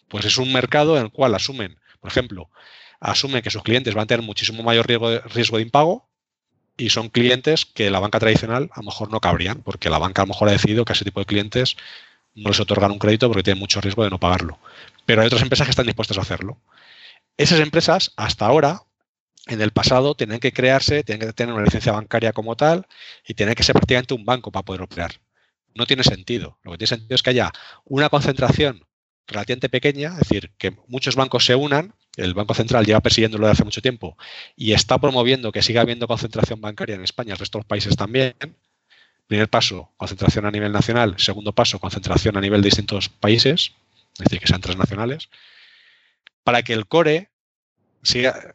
pues es un mercado en el cual asumen, por ejemplo, asumen que sus clientes van a tener muchísimo mayor riesgo de, riesgo de impago y son clientes que la banca tradicional a lo mejor no cabrían, porque la banca a lo mejor ha decidido que a ese tipo de clientes no les otorgan un crédito porque tienen mucho riesgo de no pagarlo. Pero hay otras empresas que están dispuestas a hacerlo. Esas empresas, hasta ahora, en el pasado tenían que crearse, tienen que tener una licencia bancaria como tal y tienen que ser prácticamente un banco para poder operar. No tiene sentido. Lo que tiene sentido es que haya una concentración relativamente pequeña, es decir, que muchos bancos se unan, el Banco Central lleva persiguiéndolo desde hace mucho tiempo y está promoviendo que siga habiendo concentración bancaria en España, el resto de los países también. Primer paso, concentración a nivel nacional. Segundo paso, concentración a nivel de distintos países, es decir, que sean transnacionales, para que el core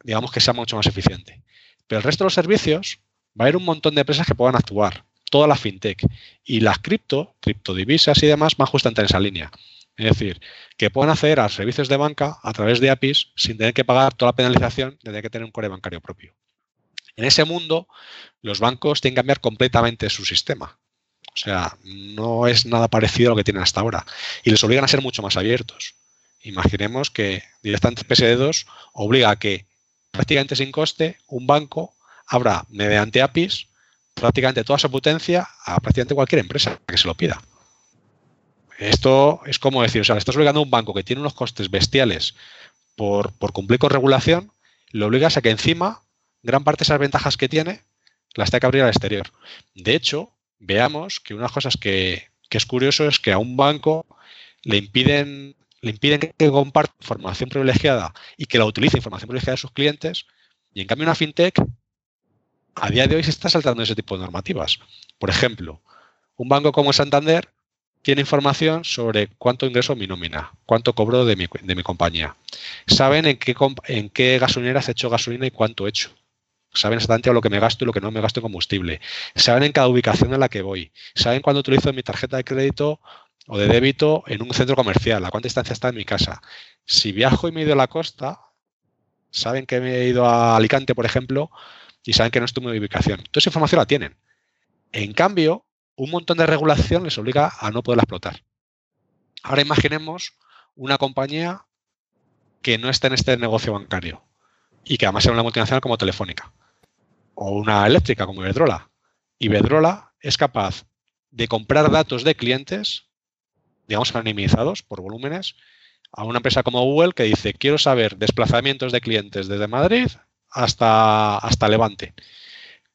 digamos que sea mucho más eficiente. Pero el resto de los servicios va a haber un montón de empresas que puedan actuar, toda la fintech. Y las cripto, criptodivisas y demás van justamente en esa línea. Es decir, que puedan acceder a servicios de banca a través de APIs sin tener que pagar toda la penalización de tener que tener un core bancario propio. En ese mundo, los bancos tienen que cambiar completamente su sistema. O sea, no es nada parecido a lo que tienen hasta ahora. Y les obligan a ser mucho más abiertos. Imaginemos que directamente PSD2 obliga a que prácticamente sin coste un banco abra mediante APIs prácticamente toda su potencia a prácticamente cualquier empresa que se lo pida. Esto es como decir, o sea, le estás obligando a un banco que tiene unos costes bestiales por, cumplir con regulación, le obligas a que encima gran parte de esas ventajas que tiene las tenga que abrir al exterior. De hecho, veamos que una de las cosas que, que es curioso es que a un banco le impiden le impiden que comparta información privilegiada y que la utilice información privilegiada de sus clientes. Y en cambio una fintech a día de hoy se está saltando ese tipo de normativas. Por ejemplo, un banco como Santander tiene información sobre cuánto ingreso mi nómina, cuánto cobro de mi, compañía. Saben en qué, en qué gasolineras he hecho gasolina y cuánto he hecho. Saben exactamente lo que me gasto y lo que no me gasto en combustible. Saben en cada ubicación en la que voy. Saben cuándo utilizo mi tarjeta de crédito o de débito en un centro comercial, a cuánta distancia está en mi casa. Si viajo y me he ido a la costa, saben que me he ido a Alicante, por ejemplo, y saben que no estoy en mi ubicación. Toda esa información la tienen. En cambio, un montón de regulación les obliga a no poderla explotar. Ahora imaginemos una compañía que no está en este negocio bancario y que además sea una multinacional como Telefónica o una eléctrica como Iberdrola. Iberdrola es capaz de comprar datos de clientes digamos, anonimizados por volúmenes, a una empresa como Google que dice, quiero saber desplazamientos de clientes desde Madrid hasta, hasta Levante.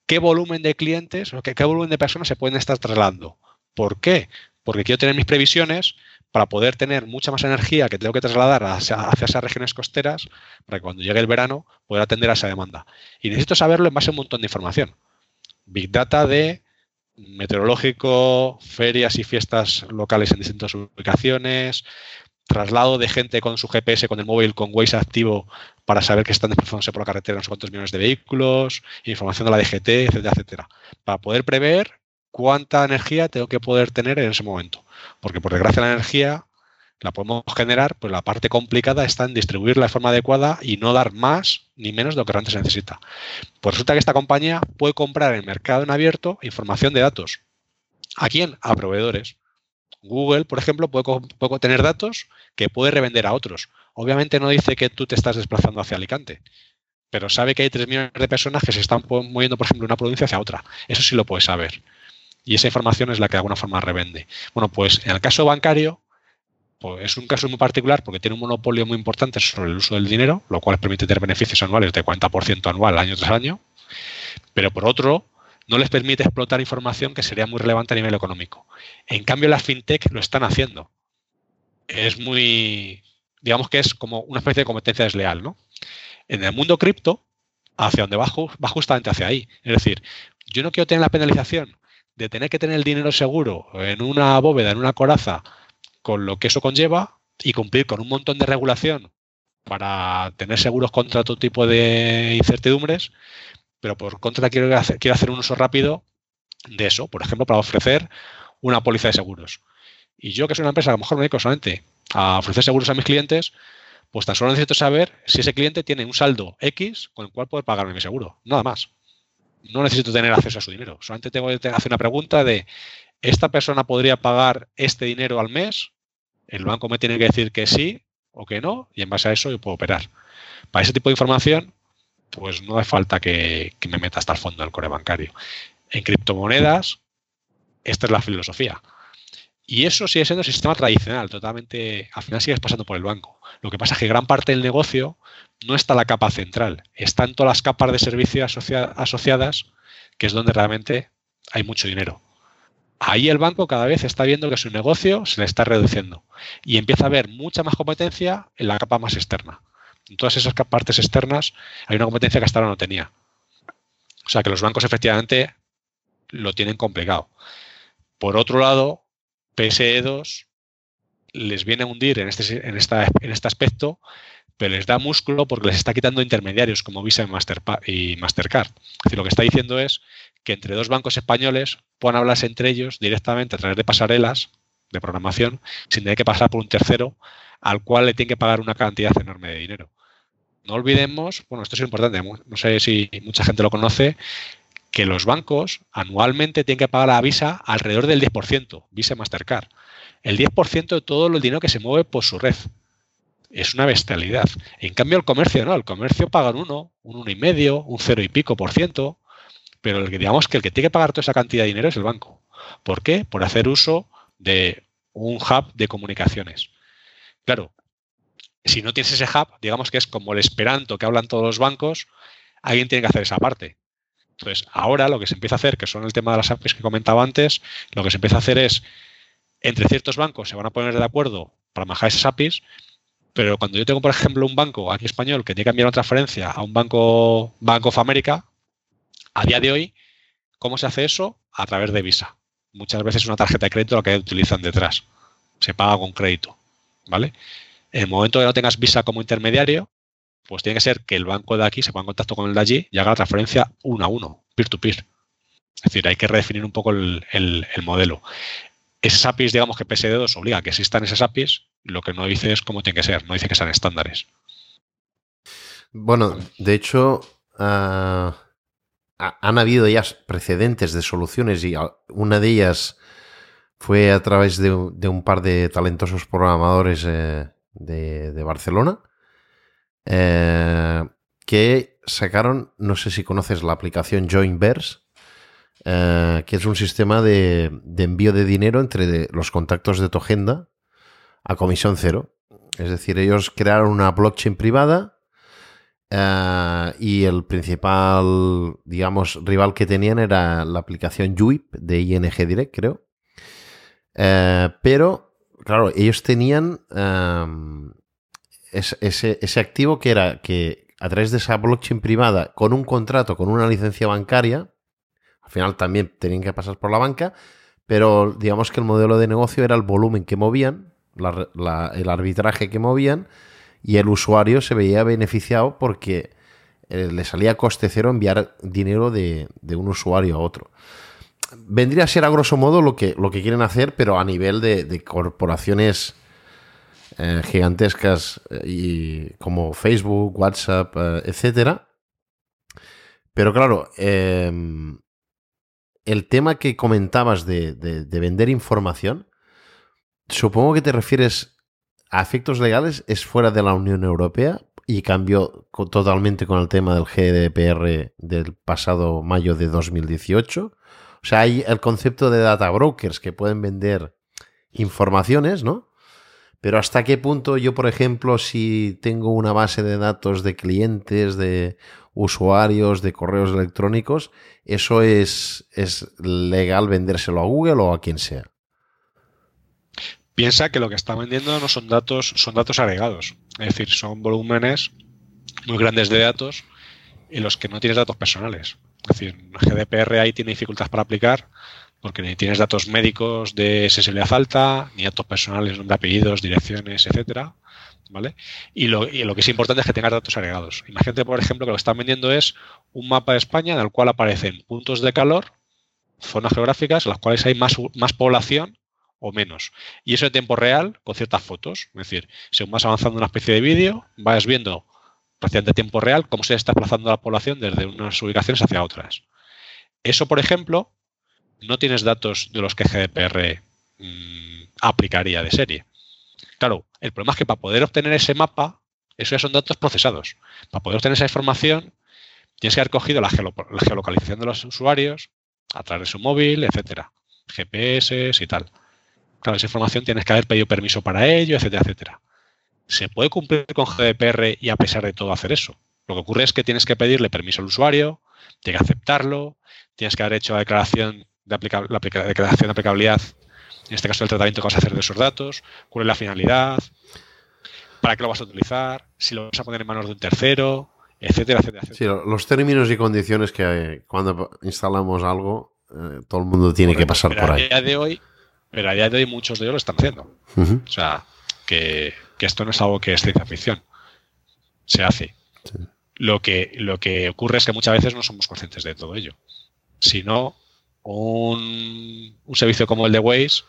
¿Qué volumen de clientes o qué, volumen de personas se pueden estar trasladando? ¿Por qué? Porque quiero tener mis previsiones para poder tener mucha más energía que tengo que trasladar hacia, esas regiones costeras para que cuando llegue el verano pueda atender a esa demanda. Y necesito saberlo en base a un montón de información. Big Data de meteorológico, ferias y fiestas locales en distintas ubicaciones, traslado de gente con su GPS, con el móvil, con Waze activo para saber que están desplazándose por la carretera no sé cuántos millones de vehículos, información de la DGT, etcétera, etcétera. Para poder prever cuánta energía tengo que poder tener en ese momento. Porque por desgracia la energía la podemos generar, pues la parte complicada está en distribuirla de forma adecuada y no dar más ni menos de lo que realmente se necesita. Pues resulta que esta compañía puede comprar en el mercado en abierto información de datos. ¿A quién? A proveedores. Google, por ejemplo, puede, tener datos que puede revender a otros. Obviamente no dice que tú te estás desplazando hacia Alicante, pero sabe que hay 3 millones de personas que se están moviendo, por ejemplo, de una provincia hacia otra. Eso sí lo puede saber. Y esa información es la que de alguna forma revende. Bueno, pues en el caso bancario, pues es un caso muy particular porque tiene un monopolio muy importante sobre el uso del dinero, lo cual permite tener beneficios anuales de 40% anual año tras año. Pero por otro, no les permite explotar información que sería muy relevante a nivel económico. En cambio, las fintech lo están haciendo. Es muy, digamos que es como una especie de competencia desleal, ¿no? En el mundo cripto, hacia donde va, va justamente hacia ahí. Es decir, yo no quiero tener la penalización de tener que tener el dinero seguro en una bóveda, en una coraza, con lo que eso conlleva y cumplir con un montón de regulación para tener seguros contra todo tipo de incertidumbres, pero por contra quiero hacer, quiero hacer un uso rápido de eso, por ejemplo, para ofrecer una póliza de seguros. Y yo, que soy una empresa, a lo mejor me dedico solamente a ofrecer seguros a mis clientes, pues tan solo necesito saber si ese cliente tiene un saldo X con el cual poder pagarme mi seguro. Nada más. No necesito tener acceso a su dinero. Solamente tengo que hacer una pregunta de, ¿esta persona podría pagar este dinero al mes? El banco me tiene que decir que sí o que no, y en base a eso yo puedo operar. Para ese tipo de información, pues no hace falta que, me meta hasta el fondo del core bancario. En criptomonedas, esta es la filosofía. Y eso sigue siendo el sistema tradicional, totalmente, al final sigues pasando por el banco. Lo que pasa es que gran parte del negocio no está la capa central, están todas las capas de servicio asociadas, que es donde realmente hay mucho dinero. Ahí el banco cada vez está viendo que su negocio se le está reduciendo y empieza a haber mucha más competencia en la capa más externa en todas esas partes externas hay una competencia que hasta ahora no tenía. O sea que los bancos efectivamente lo tienen complicado. Por otro lado, PSE2 les viene a hundir en este, en, en este aspecto, pero les da músculo porque les está quitando intermediarios como Visa y, Mastercard. Es decir, lo que está diciendo es que entre dos bancos españoles puedan hablarse entre ellos directamente a través de pasarelas de programación sin tener que pasar por un tercero al cual le tiene que pagar una cantidad enorme de dinero. No olvidemos, bueno, esto es importante, no sé si mucha gente lo conoce, que los bancos anualmente tienen que pagar a Visa alrededor del 10%, Visa Mastercard. El 10% de todo el dinero que se mueve por su red. Es una bestialidad. En cambio, el comercio no, el comercio paga un 1, un 1,5, un 0 y pico por ciento, pero el digamos que el que tiene que pagar toda esa cantidad de dinero es el banco. ¿Por qué? Por hacer uso de un hub de comunicaciones. Claro, si no tienes ese hub, digamos que es como el esperanto que hablan todos los bancos, alguien tiene que hacer esa parte. Entonces, ahora lo que se empieza a hacer, que son el tema de las APIs que comentaba antes, lo que se empieza a hacer es, entre ciertos bancos se van a poner de acuerdo para manejar esas APIs, pero cuando yo tengo, por ejemplo, un banco aquí español que tiene que enviar una transferencia a un banco, Bank of America, a día de hoy, ¿cómo se hace eso? A través de Visa. Muchas veces es una tarjeta de crédito la que utilizan detrás. Se paga con crédito. ¿vale? En el momento que no tengas Visa como intermediario, pues tiene que ser que el banco de aquí se ponga en contacto con el de allí y haga la transferencia uno a uno, peer-to-peer. Es decir, hay que redefinir un poco el, modelo. Esas APIs, digamos que PSD2 obliga a que existan esas APIs, lo que no dice es cómo tiene que ser, no dice que sean estándares. Bueno, de hecho, ah, han habido ya precedentes de soluciones y una de ellas fue a través de, un par de talentosos programadores eh, de, Barcelona eh, que sacaron, no sé si conoces la aplicación Joinverse, eh, que es un sistema de, envío de dinero entre los contactos de tu agenda a comisión cero. Es decir, ellos crearon una blockchain privada y el principal, digamos, rival que tenían era la aplicación UIP de ING Direct, creo. Eh, pero, claro, ellos tenían em, ese, activo que era que a través de esa blockchain privada, con un contrato, con una licencia bancaria, al final también tenían que pasar por la banca, pero digamos que el modelo de negocio era el volumen que movían el arbitraje que movían y el usuario se veía beneficiado porque eh, le salía coste cero enviar dinero de, un usuario a otro. Vendría a ser a grosso modo lo que, lo que quieren hacer, pero a nivel de, corporaciones eh, gigantescas y como Facebook, WhatsApp, etcétera. Pero claro, em, el tema que comentabas de, vender información, supongo que te refieres a efectos legales, es fuera de la Unión Europea y cambió totalmente con el tema del GDPR del pasado mayo de 2018. O sea, hay el concepto de data brokers que pueden vender informaciones, ¿no? Pero hasta qué punto yo, por ejemplo, si tengo una base de datos de clientes, de usuarios, de correos electrónicos, ¿eso es, es legal vendérselo a Google o a quien sea? Piensa que lo que está vendiendo no son datos, son datos agregados. Es decir, son volúmenes muy grandes de datos en los que no tienes datos personales. Es decir, GDPR ahí tiene dificultades para aplicar porque ni tienes datos médicos de sensibilidad alta, ni datos personales, nombre, apellidos, direcciones, etcétera. ¿Vale? Y lo, que es importante es que tengas datos agregados. Imagínate, por ejemplo, que lo que están vendiendo es un mapa de España en el cual aparecen puntos de calor, zonas geográficas en las cuales hay más, más población o menos. Y eso en tiempo real con ciertas fotos. Es decir, según vas avanzando una especie de vídeo, vas viendo prácticamente en tiempo real cómo se está desplazando la población desde unas ubicaciones hacia otras. Eso, por ejemplo, no tienes datos de los que GDPR mm, aplicaría de serie. Claro, el problema es que para poder obtener ese mapa, eso ya son datos procesados. Para poder obtener esa información, tienes que haber cogido la, geolocalización de los usuarios a través de su móvil, etcétera, GPS y tal. Claro, esa información tienes que haber pedido permiso para ello, etcétera, etcétera. Se puede cumplir con GDPR y a pesar de todo hacer eso. Lo que ocurre es que tienes que pedirle permiso al usuario, tienes que aceptarlo, tienes que haber hecho la declaración de la declaración de aplicabilidad, en este caso el tratamiento que vas a hacer de esos datos, cuál es la finalidad, para qué lo vas a utilizar, si lo vas a poner en manos de un tercero, etcétera, etcétera. Sí, los términos y condiciones que cuando instalamos algo, eh, todo el mundo tiene que pasar por ahí. A día de hoy, pero a día de hoy muchos de ellos lo están haciendo. O sea, que, esto no es algo que es ciencia ficción. Se hace. Lo, que, lo que ocurre es que muchas veces no somos conscientes de todo ello. Si no, un, servicio como el de Waze,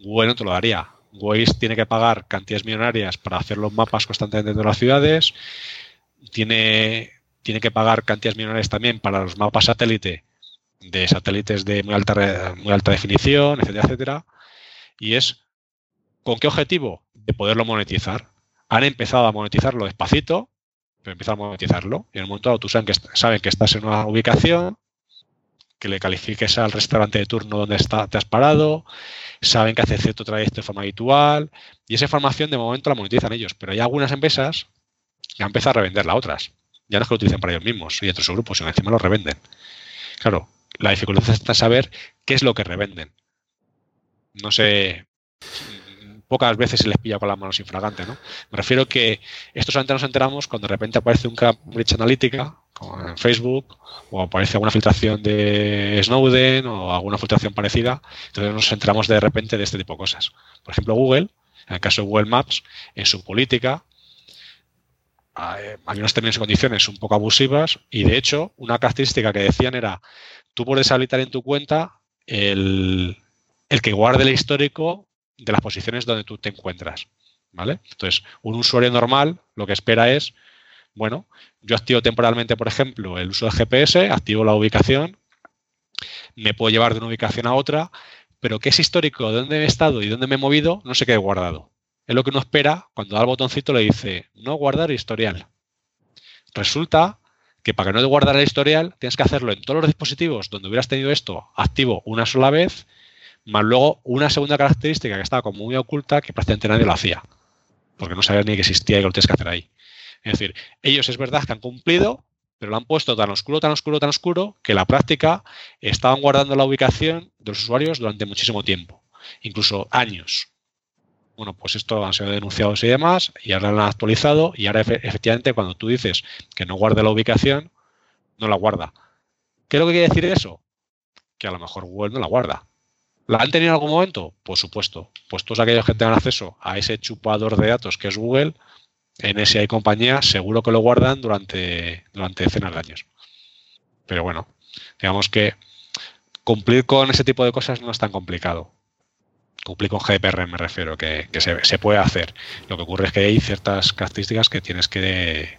bueno, te lo daría. Waze tiene que pagar cantidades millonarias para hacer los mapas constantemente de las ciudades, tiene, tiene que pagar cantidades millonarias también para los mapas satélite de satélites de muy alta, muy alta definición, etcétera, etcétera. Y es, ¿con qué objetivo? De poderlo monetizar. Han empezado a monetizarlo despacito, pero empiezan a monetizarlo. Y en un momento dado tú saben que, saben que estás en una ubicación, que le califiques al restaurante de turno donde está, te has parado, saben que hace cierto trayecto de forma habitual y esa información de momento la monetizan ellos, pero hay algunas empresas que han empezado a revenderla a otras. Ya no es que lo utilicen para ellos mismos y dentro de su grupo, sino encima lo revenden. Claro, la dificultad está en saber qué es lo que revenden. No sé, pocas veces se les pilla con las manos infragantes, ¿no? Me refiero que esto solamente nos enteramos cuando de repente aparece un Cambridge Analytica en Facebook o aparece alguna filtración de Snowden o alguna filtración parecida, entonces nos enteramos de repente de este tipo de cosas. Por ejemplo, Google, en el caso de Google Maps, en su política hay unos términos y condiciones un poco abusivas y de hecho una característica que decían era tú puedes habilitar en tu cuenta el que guarde el histórico de las posiciones donde tú te encuentras. ¿Vale? Entonces, un usuario normal lo que espera es, bueno, yo activo temporalmente, por ejemplo, el uso de GPS, activo la ubicación, me puedo llevar de una ubicación a otra, pero qué es histórico de dónde he estado y dónde me he movido, no se quede guardado. Es lo que uno espera cuando da el botoncito le dice no guardar historial. Resulta que para no guardar el historial tienes que hacerlo en todos los dispositivos donde hubieras tenido esto activo una sola vez más luego una segunda característica que estaba como muy oculta que prácticamente nadie lo hacía, porque no sabías ni que existía y que lo tienes que hacer ahí. Es decir, ellos es verdad que han cumplido, pero lo han puesto tan oscuro, tan oscuro, tan oscuro, que en la práctica estaban guardando la ubicación de los usuarios durante muchísimo tiempo, incluso años. Bueno, pues esto han sido denunciados y demás, y ahora lo han actualizado, y ahora efectivamente cuando tú dices que no guarde la ubicación, no la guarda. ¿Qué es lo que quiere decir eso? Que a lo mejor Google no la guarda ¿La han tenido en algún momento? Por supuesto. Pues todos aquellos que tengan acceso a ese chupador de datos que es Google, en ese hay compañía, seguro que lo guardan durante, durante decenas de años. Pero bueno, digamos que cumplir con ese tipo de cosas no es tan complicado. Cumplir con GDPR me refiero, que, se, puede hacer. Lo que ocurre es que hay ciertas características que tienes que,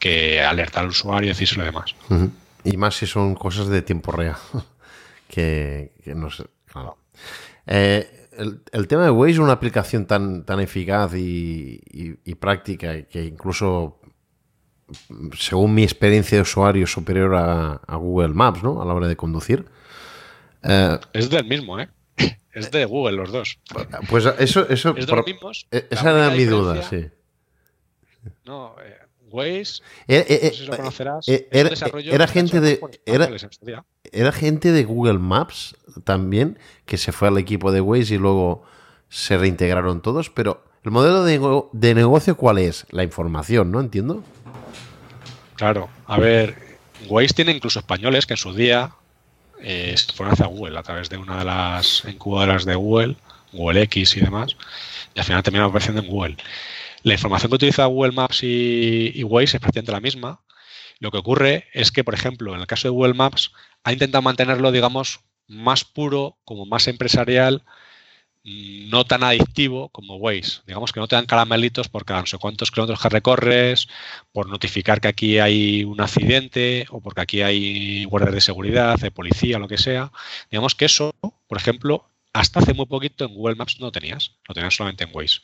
que alertar al usuario y decírselo demás. Y más si son cosas de tiempo real. [laughs] que, no sé. Eh, el, tema de Waze es una aplicación tan, tan eficaz y, práctica que incluso, según mi experiencia de usuario, es superior a, Google Maps, ¿no? A la hora de conducir. Eh, es del mismo, ¿eh? Es de Google los dos. Pues eso... eso es de los mismos. E, esa era mi duda, sí. No, eh, Waze, eh, eh, no sé si lo conocerás, era, era gente de... Era, era gente de Google Maps también, que se fue al equipo de Waze y luego se reintegraron todos, pero el modelo de, negocio, ¿cuál es? La información, ¿no? Entiendo. Claro, a ver, Waze tiene incluso españoles que en su día eh, se fueron hacia Google a través de una de las incubadoras de Google, Google X y demás, y al final terminaron apareciendo en Google. La información que utiliza Google Maps y, Waze es prácticamente la misma. Lo que ocurre es que, por ejemplo, en el caso de Google Maps, ha intentado mantenerlo, digamos, más puro, como más empresarial, no tan adictivo como Waze. Digamos que no te dan caramelitos por cada no sé cuántos kilómetros que recorres, por notificar que aquí hay un accidente o porque aquí hay guardias de seguridad, de policía, lo que sea. Digamos que eso, por ejemplo, hasta hace muy poquito en Google Maps no tenías, lo tenías solamente en Waze.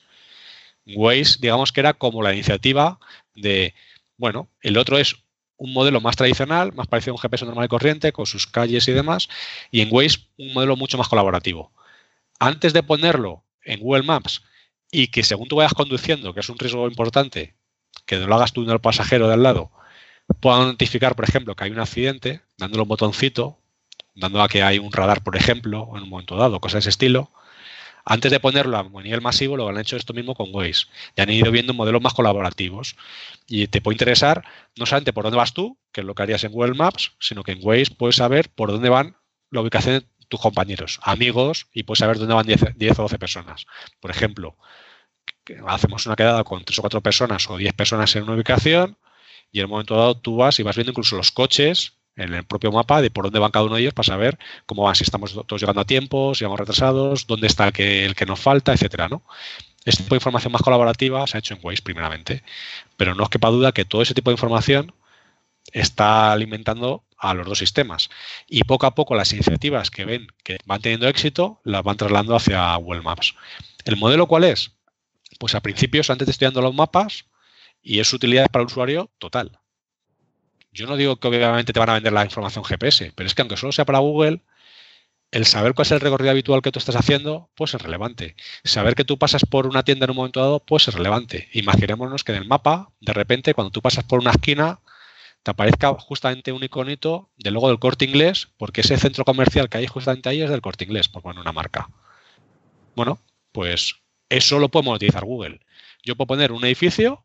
Waze, digamos que era como la iniciativa de, bueno, el otro es un modelo más tradicional, más parecido a un GPS normal y corriente, con sus calles y demás, y en Waze un modelo mucho más colaborativo. Antes de ponerlo en Google Maps y que según tú vayas conduciendo, que es un riesgo importante, que no lo hagas tú en el pasajero de al lado, pueda notificar, por ejemplo, que hay un accidente, dándole un botoncito, dando a que hay un radar, por ejemplo, en un momento dado, cosas de ese estilo, antes de ponerlo a nivel masivo, lo han hecho esto mismo con Waze. Ya han ido viendo modelos más colaborativos. Y te puede interesar no solamente por dónde vas tú, que es lo que harías en Google Maps, sino que en Waze puedes saber por dónde van la ubicación de tus compañeros, amigos, y puedes saber dónde van 10, o 12 personas. Por ejemplo, hacemos una quedada con tres o cuatro personas o 10 personas en una ubicación y en el momento dado tú vas y vas viendo incluso los coches en el propio mapa de por dónde van cada uno de ellos para saber cómo van, si estamos todos llegando a tiempo, si vamos retrasados, dónde está el que, el que nos falta, etcétera, ¿no? Este tipo de información más colaborativa se ha hecho en Waze primeramente, pero no os quepa duda que todo ese tipo de información está alimentando a los dos sistemas. Y poco a poco las iniciativas que ven que van teniendo éxito las van trasladando hacia Google Maps. ¿El modelo cuál es? Pues a principios, antes de estudiando los mapas, y es utilidad para el usuario total. Yo no digo que obviamente te van a vender la información GPS, pero es que aunque solo sea para Google, el saber cuál es el recorrido habitual que tú estás haciendo, pues es relevante. Saber que tú pasas por una tienda en un momento dado, pues es relevante. Imaginémonos que en el mapa, de repente, cuando tú pasas por una esquina, te aparezca justamente un iconito del logo del corte inglés, porque ese centro comercial que hay justamente ahí es del corte inglés, por poner una marca. Bueno, pues eso lo podemos utilizar Google. Yo puedo poner un edificio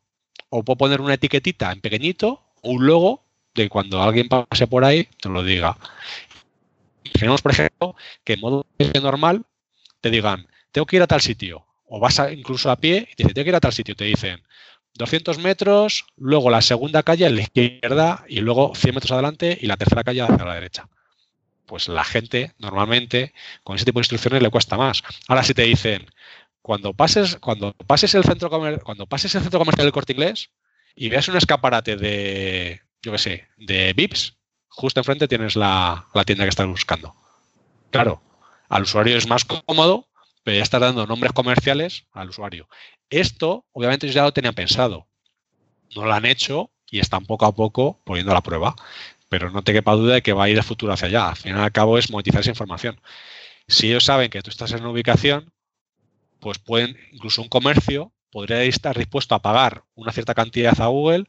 o puedo poner una etiquetita en pequeñito o un logo de cuando alguien pase por ahí te lo diga. Imaginemos, por ejemplo, que en modo normal te digan, tengo que ir a tal sitio, o vas incluso a pie y te dicen, tengo que ir a tal sitio, te dicen 200 metros, luego la segunda calle a la izquierda y luego 100 metros adelante y la tercera calle hacia la derecha. Pues la gente normalmente con ese tipo de instrucciones le cuesta más. Ahora si te dicen, cuando pases, cuando pases el centro cuando pases el centro comercial del Corte Inglés y veas un escaparate de, yo qué sé, de VIPs, justo enfrente tienes la, tienda que estás buscando. Claro, al usuario es más cómodo, pero ya estás dando nombres comerciales al usuario. Esto, obviamente, ya lo tenían pensado. No lo han hecho y están poco a poco poniendo la prueba. Pero no te quepa duda de que va a ir el futuro hacia allá. Al fin y al cabo es monetizar esa información. Si ellos saben que tú estás en una ubicación, pues pueden, incluso un comercio podría estar dispuesto a pagar una cierta cantidad a Google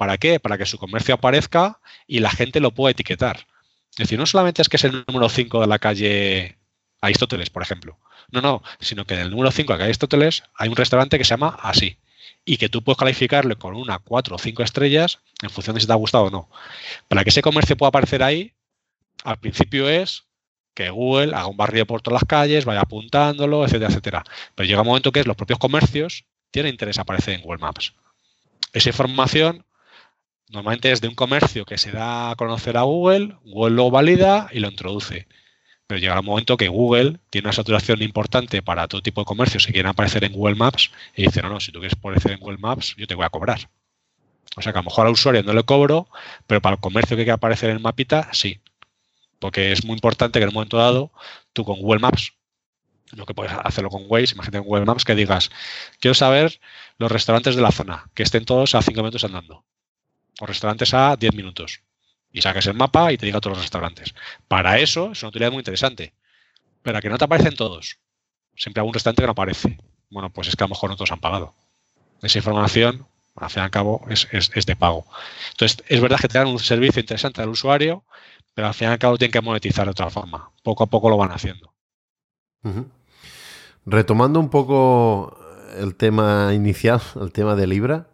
¿Para qué? Para que su comercio aparezca y la gente lo pueda etiquetar. Es decir, no solamente es que es el número 5 de la calle Aristóteles, por ejemplo. No, no, sino que en el número 5 de la calle Aristóteles hay un restaurante que se llama así. Y que tú puedes calificarle con una, cuatro o cinco estrellas en función de si te ha gustado o no. Para que ese comercio pueda aparecer ahí, al principio es que Google haga un barrio por todas las calles, vaya apuntándolo, etcétera, etcétera. Pero llega un momento que los propios comercios tienen interés en aparecer en Google Maps. Esa información normalmente es de un comercio que se da a conocer a Google, Google lo valida y lo introduce. Pero llega un momento que Google tiene una saturación importante para todo tipo de comercios que quieren aparecer en Google Maps y dice, no, no, si tú quieres aparecer en Google Maps, yo te voy a cobrar. O sea que a lo mejor al usuario no le cobro, pero para el comercio que quiere aparecer en mapita, sí. Porque es muy importante que en un momento dado, tú con Google Maps, lo que puedes hacerlo con Waze, imagínate en Google Maps que digas, quiero saber los restaurantes de la zona, que estén todos a 5 minutos andando. O restaurantes a 10 minutos. Y saques el mapa y te diga todos los restaurantes. Fin eso es una utilidad muy interesante. Pero a que no te aparecen todos. Siempre un restaurante que no aparece. Bueno, pues es que a lo mejor no todos han pagado. Esa información al fin y al cabo es, de pago. Entonces, es verdad que te dan un servicio interesante al usuario, pero al fin y al cabo tienen que monetizar de otra forma. Poco a poco lo van haciendo. Retomando un poco el tema inicial, el tema de Libra,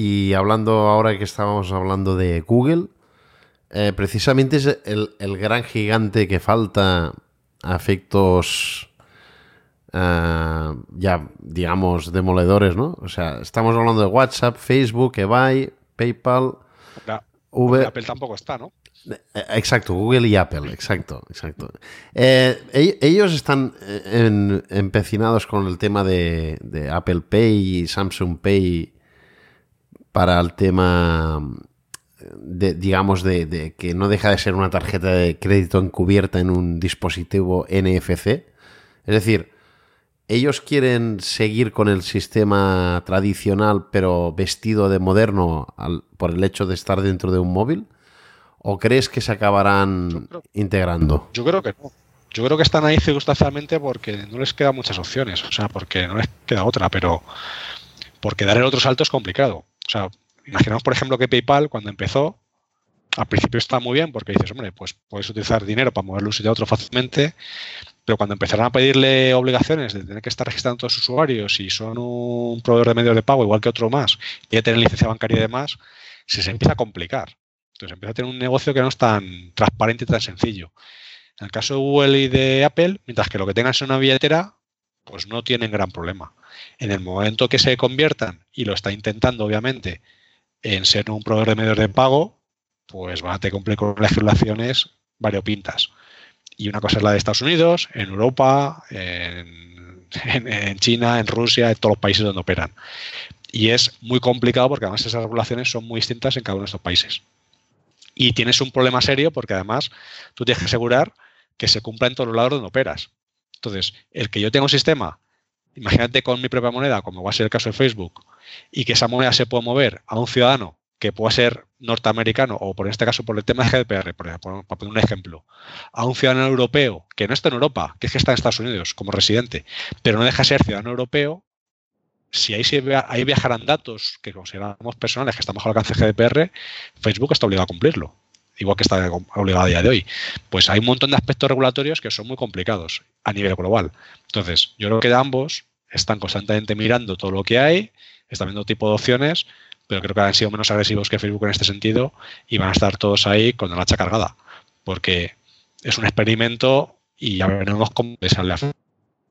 y hablando ahora que estábamos hablando de Google, eh, precisamente es el, el, gran gigante que falta a efectos eh, ya, digamos, demoledores, ¿no? O sea, estamos hablando de WhatsApp, Facebook, eBay, PayPal, Apple tampoco está, ¿no? Eh, exacto, Google y Apple, exacto, exacto. Eh, ellos están empecinados con el tema de, Apple Pay y Samsung Pay para el tema, de, digamos, de, que no deja de ser una tarjeta de crédito encubierta en un dispositivo NFC. Es decir, ¿Ellos quieren seguir con el sistema tradicional pero vestido de moderno por el hecho de estar dentro de un móvil? ¿O crees que se acabarán integrando? Yo creo que no. Yo creo que están ahí circunstancialmente porque no les quedan muchas opciones, o sea, porque no les queda otra, pero porque dar el otro salto es complicado. O sea, imaginamos, por ejemplo, que PayPal cuando empezó, al principio está muy bien porque dices, hombre, pues puedes utilizar dinero para moverlo un sitio a otro fácilmente, pero cuando empezaron a pedirle obligaciones de tener que estar registrando todos los usuarios y son un proveedor de medios de pago igual que otro más y de tener licencia bancaria y demás, se, empieza a complicar. Entonces empieza a tener un negocio que no es tan transparente y tan sencillo. En el caso de Google y de Apple, mientras que lo que tengan es una billetera, pues no tienen gran problema. En el momento que se conviertan, y lo está intentando obviamente, en ser un proveedor de medios de pago, pues van a tener con legislaciones variopintas. Y una cosa es la de Estados Unidos, en Europa, en, China, en Rusia, en todos los países donde operan. Y es muy complicado porque además esas regulaciones son muy distintas en cada uno de estos países. Y tienes un problema serio porque además tú tienes que asegurar que se cumpla en todos los lados donde operas. Entonces, el que yo tenga un sistema, imagínate con mi propia moneda, como va a ser el caso de Facebook, y que esa moneda se pueda mover a un ciudadano que pueda ser norteamericano o por este caso por el tema de GDPR, para poner un ejemplo, a un ciudadano europeo que no está en Europa, que es que está en Estados Unidos como residente, pero no deja de ser ciudadano europeo, si ahí, ahí viajarán datos que consideramos personales que están bajo el alcance de GDPR, Facebook está obligado a cumplirlo, igual que está obligado a día de hoy. Pues hay un montón de aspectos regulatorios que son muy complicados a nivel global. Entonces, yo creo que ambos están constantemente mirando todo lo que hay, están viendo tipo de opciones pero creo que han sido menos agresivos que Facebook en este sentido y van a estar todos ahí con la hacha cargada, porque es un experimento y ya veremos cómo sale a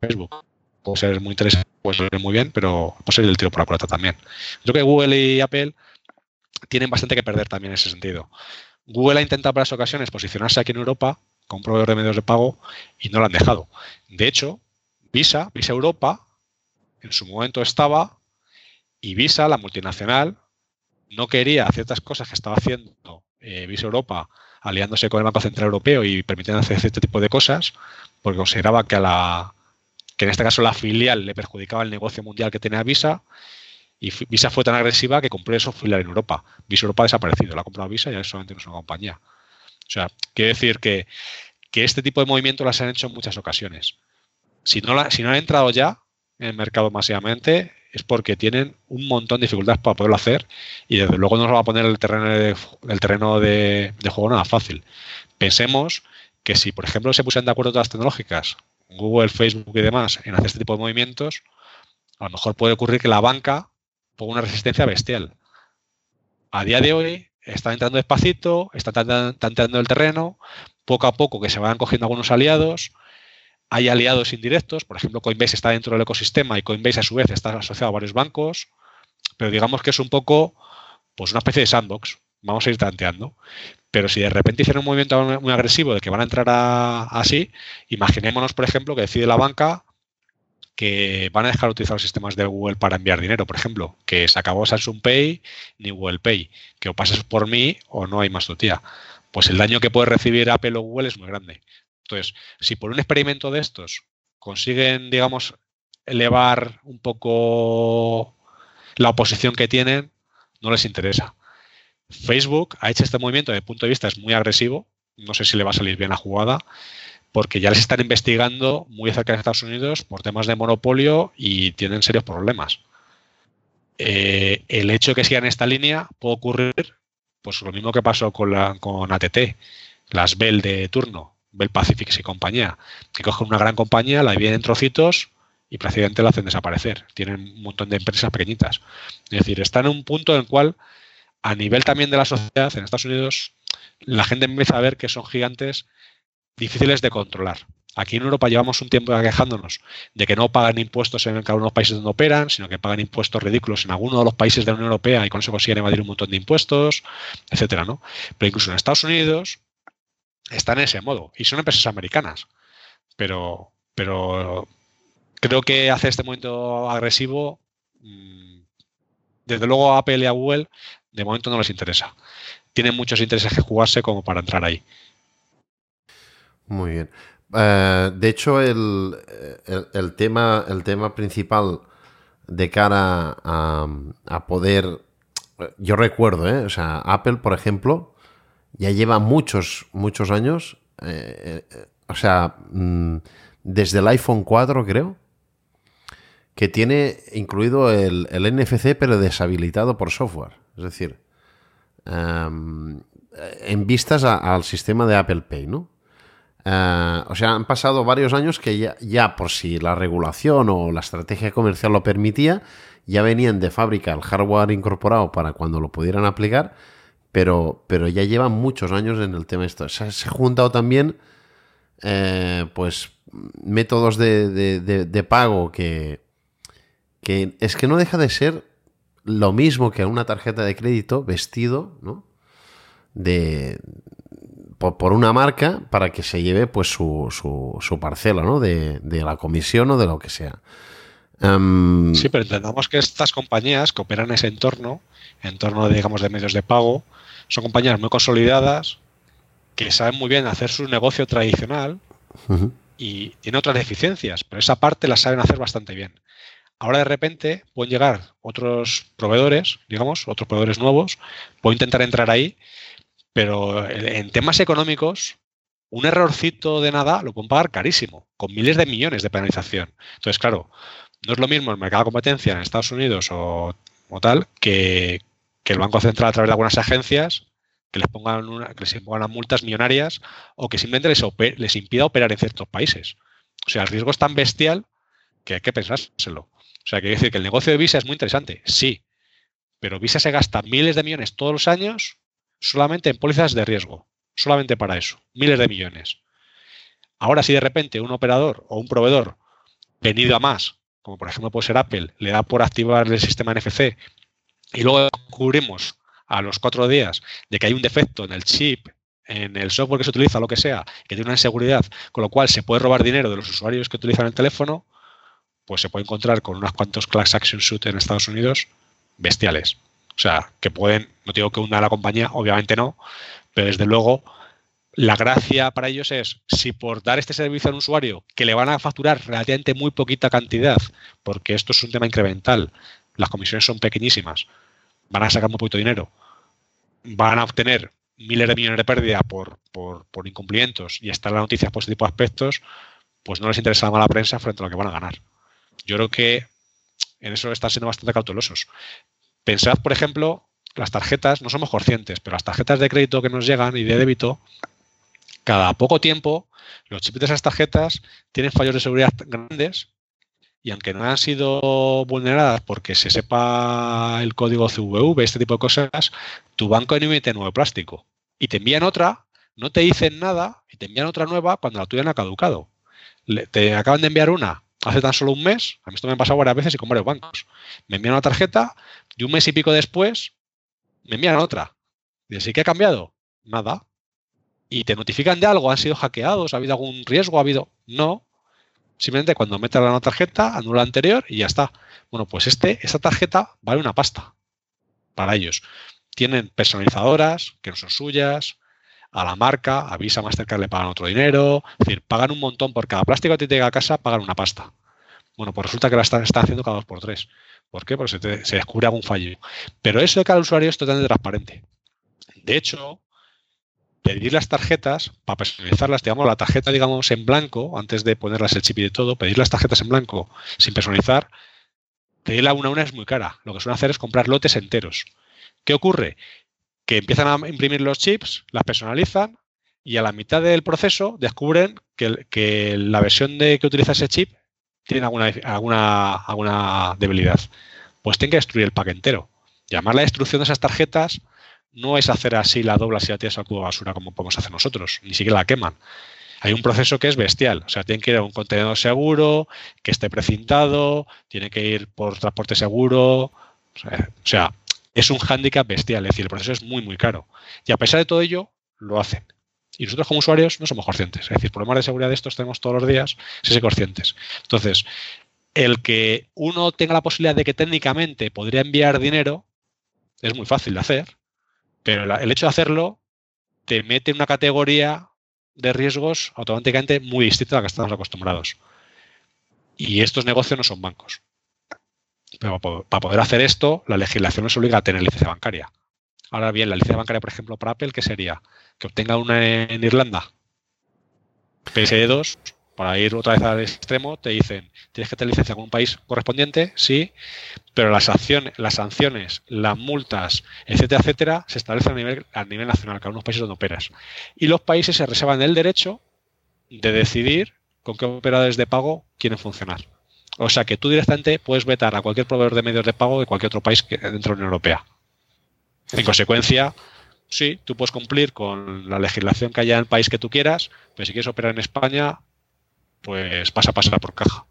Facebook. Puede ser muy interesante, puede ser muy bien, pero puede ser el tiro por la culata también. Yo creo que Google y Apple tienen bastante que perder también en ese sentido. Google ha intentado para esas ocasiones posicionarse aquí en Europa con un proveedor de de pago y no lo han dejado. De hecho, Visa, Visa Europa, en su momento estaba y Visa, la multinacional, no quería ciertas cosas que estaba haciendo eh, Visa Europa, aliándose con el Banco Central Europeo y permitiendo hacer cierto tipo de cosas, porque consideraba que a la que en este caso la filial le perjudicaba el negocio mundial que tenía Visa, y Visa fue tan agresiva que compró eso filial en Europa. Visa Europa ha desaparecido, la ha comprado Visa y ya es una compañía. O sea, quiere decir que, este tipo de movimientos las han hecho en muchas ocasiones. Si no, la, si no han entrado ya en el mercado masivamente, es porque tienen un montón de dificultades para poderlo hacer y desde luego no nos va a poner el terreno de, el terreno de, juego nada fácil. Pensemos que si, por ejemplo, se pusieran de acuerdo todas las tecnológicas, Google, Facebook y demás, en hacer este tipo de movimientos, a lo mejor puede ocurrir que la banca ponga una resistencia bestial. A día de hoy, están entrando despacito, están, entrando el terreno, poco a poco que se van cogiendo algunos aliados. Hay aliados indirectos, por ejemplo, Coinbase está dentro del ecosistema y Coinbase a su vez está asociado a varios bancos, pero digamos que es un poco pues una especie de sandbox. Vamos a ir tanteando. Pero si de repente hicieron un movimiento muy agresivo de que van a entrar así, imaginémonos, por ejemplo, que decide la banca que van a dejar de utilizar los sistemas de Google para enviar dinero, por ejemplo, que se acabó Samsung Pay ni Google Pay, que o pases por mí o no hay más tu tía. Pues el daño que puede recibir Apple o Google es muy grande. Entonces, si por un experimento de estos consiguen, digamos, elevar un poco la oposición que tienen, no les interesa. Facebook ha hecho este movimiento desde el punto de vista es muy agresivo, no sé si le va a salir bien la jugada, porque ya les están investigando muy cerca de Estados Unidos por temas de monopolio y tienen serios problemas. Eh, el hecho de que sigan esta línea puede ocurrir, pues lo mismo que pasó con, la, con ATT, las Bell de turno, Bell Pacific y compañía, que cogen una gran compañía, la dividen en trocitos y prácticamente la hacen desaparecer. Tienen un montón de empresas pequeñitas. Es decir, están en un punto en el cual, a nivel también de la sociedad en Estados Unidos, la gente empieza a ver que son gigantes difíciles de controlar. Aquí en Europa llevamos un tiempo quejándonos de que no pagan impuestos en cada países donde operan, sino que pagan impuestos ridículos en alguno de los países de la Unión Europea y con eso consiguen evadir un montón de impuestos, etcétera, ¿no? Pero incluso en Estados Unidos están en ese modo y son empresas americanas. Pero, pero creo que hace este momento agresivo, mm, desde luego a Apple y a Google, de momento no les interesa. Tienen muchos intereses que jugarse como para entrar ahí. Muy bien. Eh, de hecho, el, tema, el tema principal de cara a, poder. Yo recuerdo, ¿eh? O sea, Apple, por ejemplo, ya lleva muchos, muchos años. Eh, eh, o sea, mm, desde el iPhone 4, creo, que tiene incluido el, NFC, pero deshabilitado por software. Es decir, em, en vistas al sistema de Apple Pay, ¿no? Eh, o sea, han pasado varios años que ya, por si la regulación o la estrategia comercial lo permitía, ya venían de fábrica el hardware incorporado para cuando lo pudieran aplicar, pero, pero ya llevan muchos años en el tema esto. Se, ha juntado también, eh, pues, métodos de, pago que, que es que no deja de ser lo mismo que una tarjeta de crédito vestido, ¿no? De, por, una marca para que se lleve pues su, su, parcela, ¿no? De, la comisión o de lo que sea. Em, sí, pero entendamos que estas compañías que operan en ese entorno, entorno, digamos, de medios de pago, son compañías muy consolidadas que saben muy bien hacer su negocio tradicional y tienen otras deficiencias, pero esa parte la saben hacer bastante bien. Ahora de repente pueden llegar otros proveedores, digamos, otros proveedores nuevos, puedo intentar entrar ahí pero en temas económicos, un errorcito de nada lo pueden pagar carísimo, con miles de millones de penalización. Entonces, claro, no es lo mismo el mercado de competencia en Estados Unidos o, tal que, el Banco Central a través de algunas agencias que les pongan, una, que les impongan multas millonarias o que simplemente les, les impida operar en ciertos países. O sea, el riesgo es tan bestial que hay que pensárselo. O sea, quiere decir que el negocio de Visa es muy interesante, sí, pero Visa se gasta miles de millones todos los años solamente en pólizas de riesgo, solamente para eso, miles de millones. Ahora, si de repente un operador o un proveedor venido a más, como por ejemplo puede ser Apple, le da por activar el sistema NFC y luego cubrimos a los cuatro días de que hay un defecto en el chip, en el software que se utiliza, lo que sea, que tiene una inseguridad, con lo cual se puede robar dinero de los usuarios que utilizan el teléfono, pues se puede encontrar con unos cuantos class action suit en Estados Unidos bestiales. O sea, que pueden, no digo que hunda la compañía, obviamente no, pero desde luego la gracia para ellos es si por dar este servicio al usuario, que le van a facturar relativamente muy poquita cantidad, porque esto es un tema incremental, las comisiones son pequeñísimas, van a sacar muy poquito dinero, van a obtener miles de millones de pérdida por, por, incumplimientos y estar las noticias por ese tipo de aspectos, pues no les interesa la mala prensa frente a lo que van a ganar. Yo creo que en eso están siendo bastante cautelosos. Pensad, por ejemplo, las tarjetas, no somos conscientes, pero las tarjetas de crédito que nos llegan y de débito, cada poco tiempo, los chips de esas tarjetas tienen fallos de seguridad grandes y aunque no han sido vulneradas porque se sepa el código CVV, este tipo de cosas, tu banco emite nuevo plástico y te envían otra, no te dicen nada y te envían otra nueva cuando la tuya no ha caducado. te acaban de enviar una hace tan solo un mes, a mí esto me ha pasado varias veces y con varios bancos. Me envían una tarjeta y un mes y pico después me envían otra. Y así que ha cambiado? Nada. Y te notifican de algo, han sido hackeados, ha habido algún riesgo, ha habido. No. Simplemente cuando metes la nueva tarjeta, anula la anterior y ya está. Bueno, pues este, esta tarjeta vale una pasta para ellos. Tienen personalizadoras que no son suyas, a la marca, a Visa Mastercard le pagan otro dinero, es decir, pagan un montón por cada plástico que te llega a casa, pagan una pasta. Bueno, pues resulta que la están, haciendo cada dos por tres. ¿Por qué? Porque se, descubre algún fallo. Pero eso de cada usuario es totalmente transparente. De hecho, pedir las tarjetas para personalizarlas, digamos, la tarjeta, digamos, en blanco, antes de ponerlas el chip y de todo, pedir las tarjetas en blanco sin personalizar, pedirla una a una es muy cara. Lo que suelen hacer es comprar lotes enteros. ¿Qué ocurre? Que empiezan a imprimir los chips, las personalizan y a la mitad del proceso descubren que, la versión de que utiliza ese chip tiene alguna, alguna, alguna debilidad. Pues tienen que destruir el pack entero. Llamar la destrucción de esas tarjetas no es hacer así la dobla si la tienes al cubo de basura como podemos hacer nosotros, ni siquiera la queman. Hay un proceso que es bestial, o sea, tienen que ir a un contenedor seguro, que esté precintado, tiene que ir por transporte seguro, o sea, es un hándicap bestial, es decir, el proceso es muy, muy caro. Y a pesar de todo ello, lo hacen. Y nosotros como usuarios no somos conscientes. Es decir, problemas de seguridad de estos tenemos todos los días, si ser conscientes. Entonces, el que uno tenga la posibilidad de que técnicamente podría enviar dinero es muy fácil de hacer, pero el hecho de hacerlo te mete en una categoría de riesgos automáticamente muy distinta a la que estamos acostumbrados. Y estos negocios no son bancos. Pero para poder hacer esto, la legislación nos obliga a tener licencia bancaria. Ahora bien, la licencia bancaria, por ejemplo, para Apple, ¿qué sería? Que obtenga una en Irlanda. PSE2, para ir otra vez al extremo, te dicen, tienes que tener licencia con un país correspondiente, sí, pero las sanciones, las sanciones, las multas, etcétera, etcétera, se establecen a nivel, a nivel nacional, cada uno de los países donde operas. Y los países se reservan el derecho de decidir con qué operadores de pago quieren funcionar. O sea que tú directamente puedes vetar a cualquier proveedor de medios de pago de cualquier otro país que dentro de la Unión Europea. En consecuencia, sí, tú puedes cumplir con la legislación que haya en el país que tú quieras, pero si quieres operar en España, pues pasa a pasar por caja.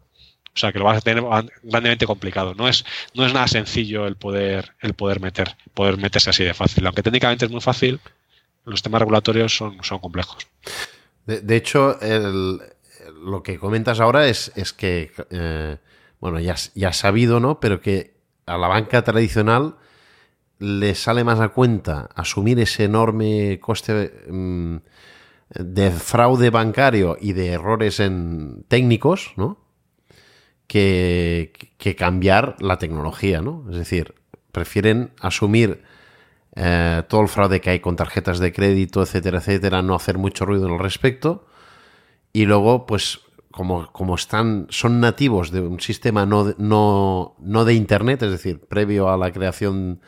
O sea que lo vas a tener grandemente complicado. No es, no es nada sencillo el poder, el poder meter, poder meterse así de fácil. Aunque técnicamente es muy fácil, los temas regulatorios son, son complejos. De, hecho, el, lo que comentas ahora es, es que, eh, bueno, ya, ya sabido, ¿no? Pero que a la banca tradicional le sale más a cuenta asumir ese enorme coste mm, de fraude bancario y de errores en técnicos, ¿no? Que, que, cambiar la tecnología, ¿no? Es decir, prefieren asumir eh, todo el fraude que hay con tarjetas de crédito, etcétera, etcétera, no hacer mucho ruido en el respecto y luego, pues, como, como están, son nativos de un sistema no, no, no de Internet, es decir, previo a la creación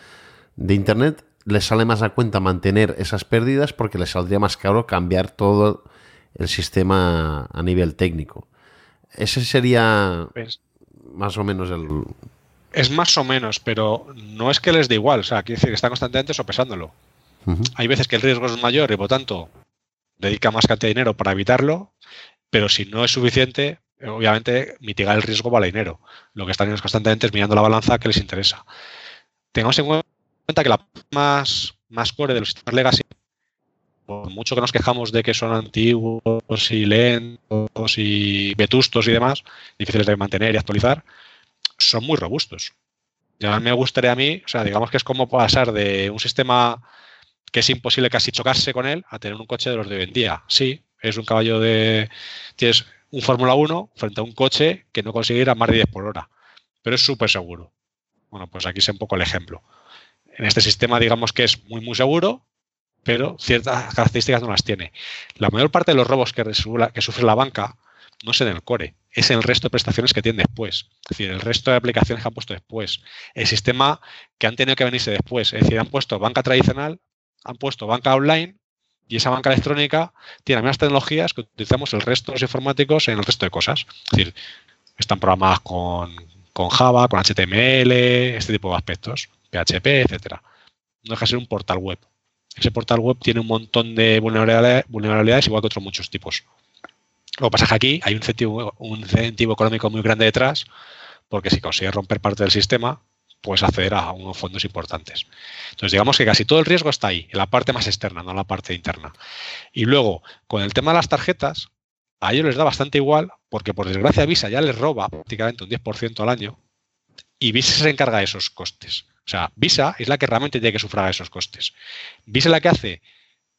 de Internet, les sale más a cuenta mantener esas pérdidas porque les saldría más caro cambiar todo el sistema a nivel técnico. Ese sería pues más o menos el... Es más o menos, pero no es que les dé igual. O sea, quiere decir que están constantemente sopesándolo. Hay veces que el riesgo es mayor y por tanto dedica más cantidad de dinero para evitarlo, pero si no es suficiente, obviamente mitigar el riesgo vale dinero. Lo que están constantemente es mirando la balanza que les interesa. Tengamos en cuenta que la más, más core de los sistemas legacy, por mucho que nos quejamos de que son antiguos y lentos y vetustos y demás, difíciles de mantener y actualizar, son muy robustos. Ya me gustaría a mí, o sea, digamos que es como pasar de un sistema que es imposible casi chocarse con él a tener un coche de los de hoy en día. Sí, es un caballo de... Tienes un Fórmula 1 frente a un coche que no consigue ir a más de 10 por hora, pero es súper seguro. Bueno, pues aquí es un poco el ejemplo. En este sistema digamos que es muy, muy seguro, pero ciertas características no las tiene. La mayor parte de los robos que, sufre la banca no es en el core, es en el resto de prestaciones que tienen después. Es decir, el resto de aplicaciones que han puesto después. El sistema que han tenido que venirse después. Es decir, han puesto banca tradicional han puesto banca online y esa banca electrónica tiene las mismas tecnologías que utilizamos el resto de los informáticos en el resto de cosas. Es decir, están programadas con, con Java, con HTML, este tipo de aspectos, PHP, etcétera. No deja de ser un portal web. Ese portal web tiene un montón de vulnerabilidades, igual que otros muchos tipos. Lo que pasa es que aquí hay un incentivo, un incentivo económico muy grande detrás, porque si consigues romper parte del sistema, puedes acceder a unos fondos importantes. Entonces, digamos que casi todo el riesgo está ahí, en la parte más externa, no en la parte interna. Y luego, con el tema de las tarjetas, a ellos les da bastante igual, porque por desgracia Visa ya les roba prácticamente un 10% al año, y Visa se encarga de esos costes. O sea, Visa es la que realmente tiene que sufragar esos costes. Visa es la que hace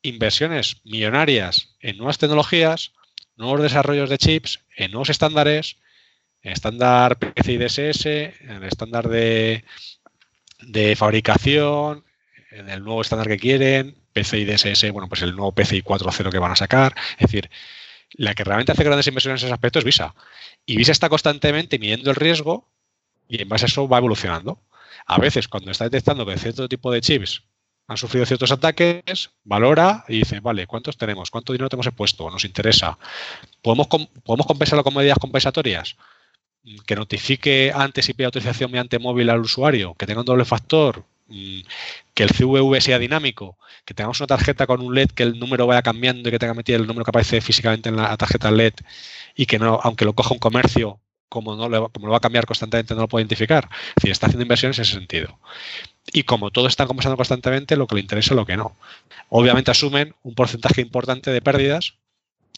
inversiones millonarias en nuevas tecnologías, nuevos desarrollos de chips, en nuevos estándares, en estándar PCI DSS, el estándar de, de fabricación, en el nuevo estándar que quieren, PCI DSS, bueno, pues el nuevo PCI 4.0 que van a sacar. Es decir, la que realmente hace grandes inversiones en ese aspecto es Visa. Y Visa está constantemente midiendo el riesgo y en base a eso va evolucionando. A veces, cuando está detectando que cierto tipo de chips han sufrido ciertos ataques, valora y dice, vale, ¿cuántos tenemos? ¿Cuánto dinero tenemos expuesto? ¿Nos interesa? ¿Podemos, ¿podemos compensarlo con medidas compensatorias? Que notifique antes y pida autorización mediante móvil al usuario, que tenga un doble factor, mm, que el CVV sea dinámico, que tengamos una tarjeta con un LED que el número vaya cambiando y que tenga metido el número que aparece físicamente en la tarjeta LED y que no, aunque lo coja un comercio, como, no lo, como lo va a cambiar constantemente, no lo puede identificar. Es decir, está haciendo inversiones en ese sentido. Y como todo está conversando constantemente, lo que le interesa lo que no. Obviamente asumen un porcentaje importante de pérdidas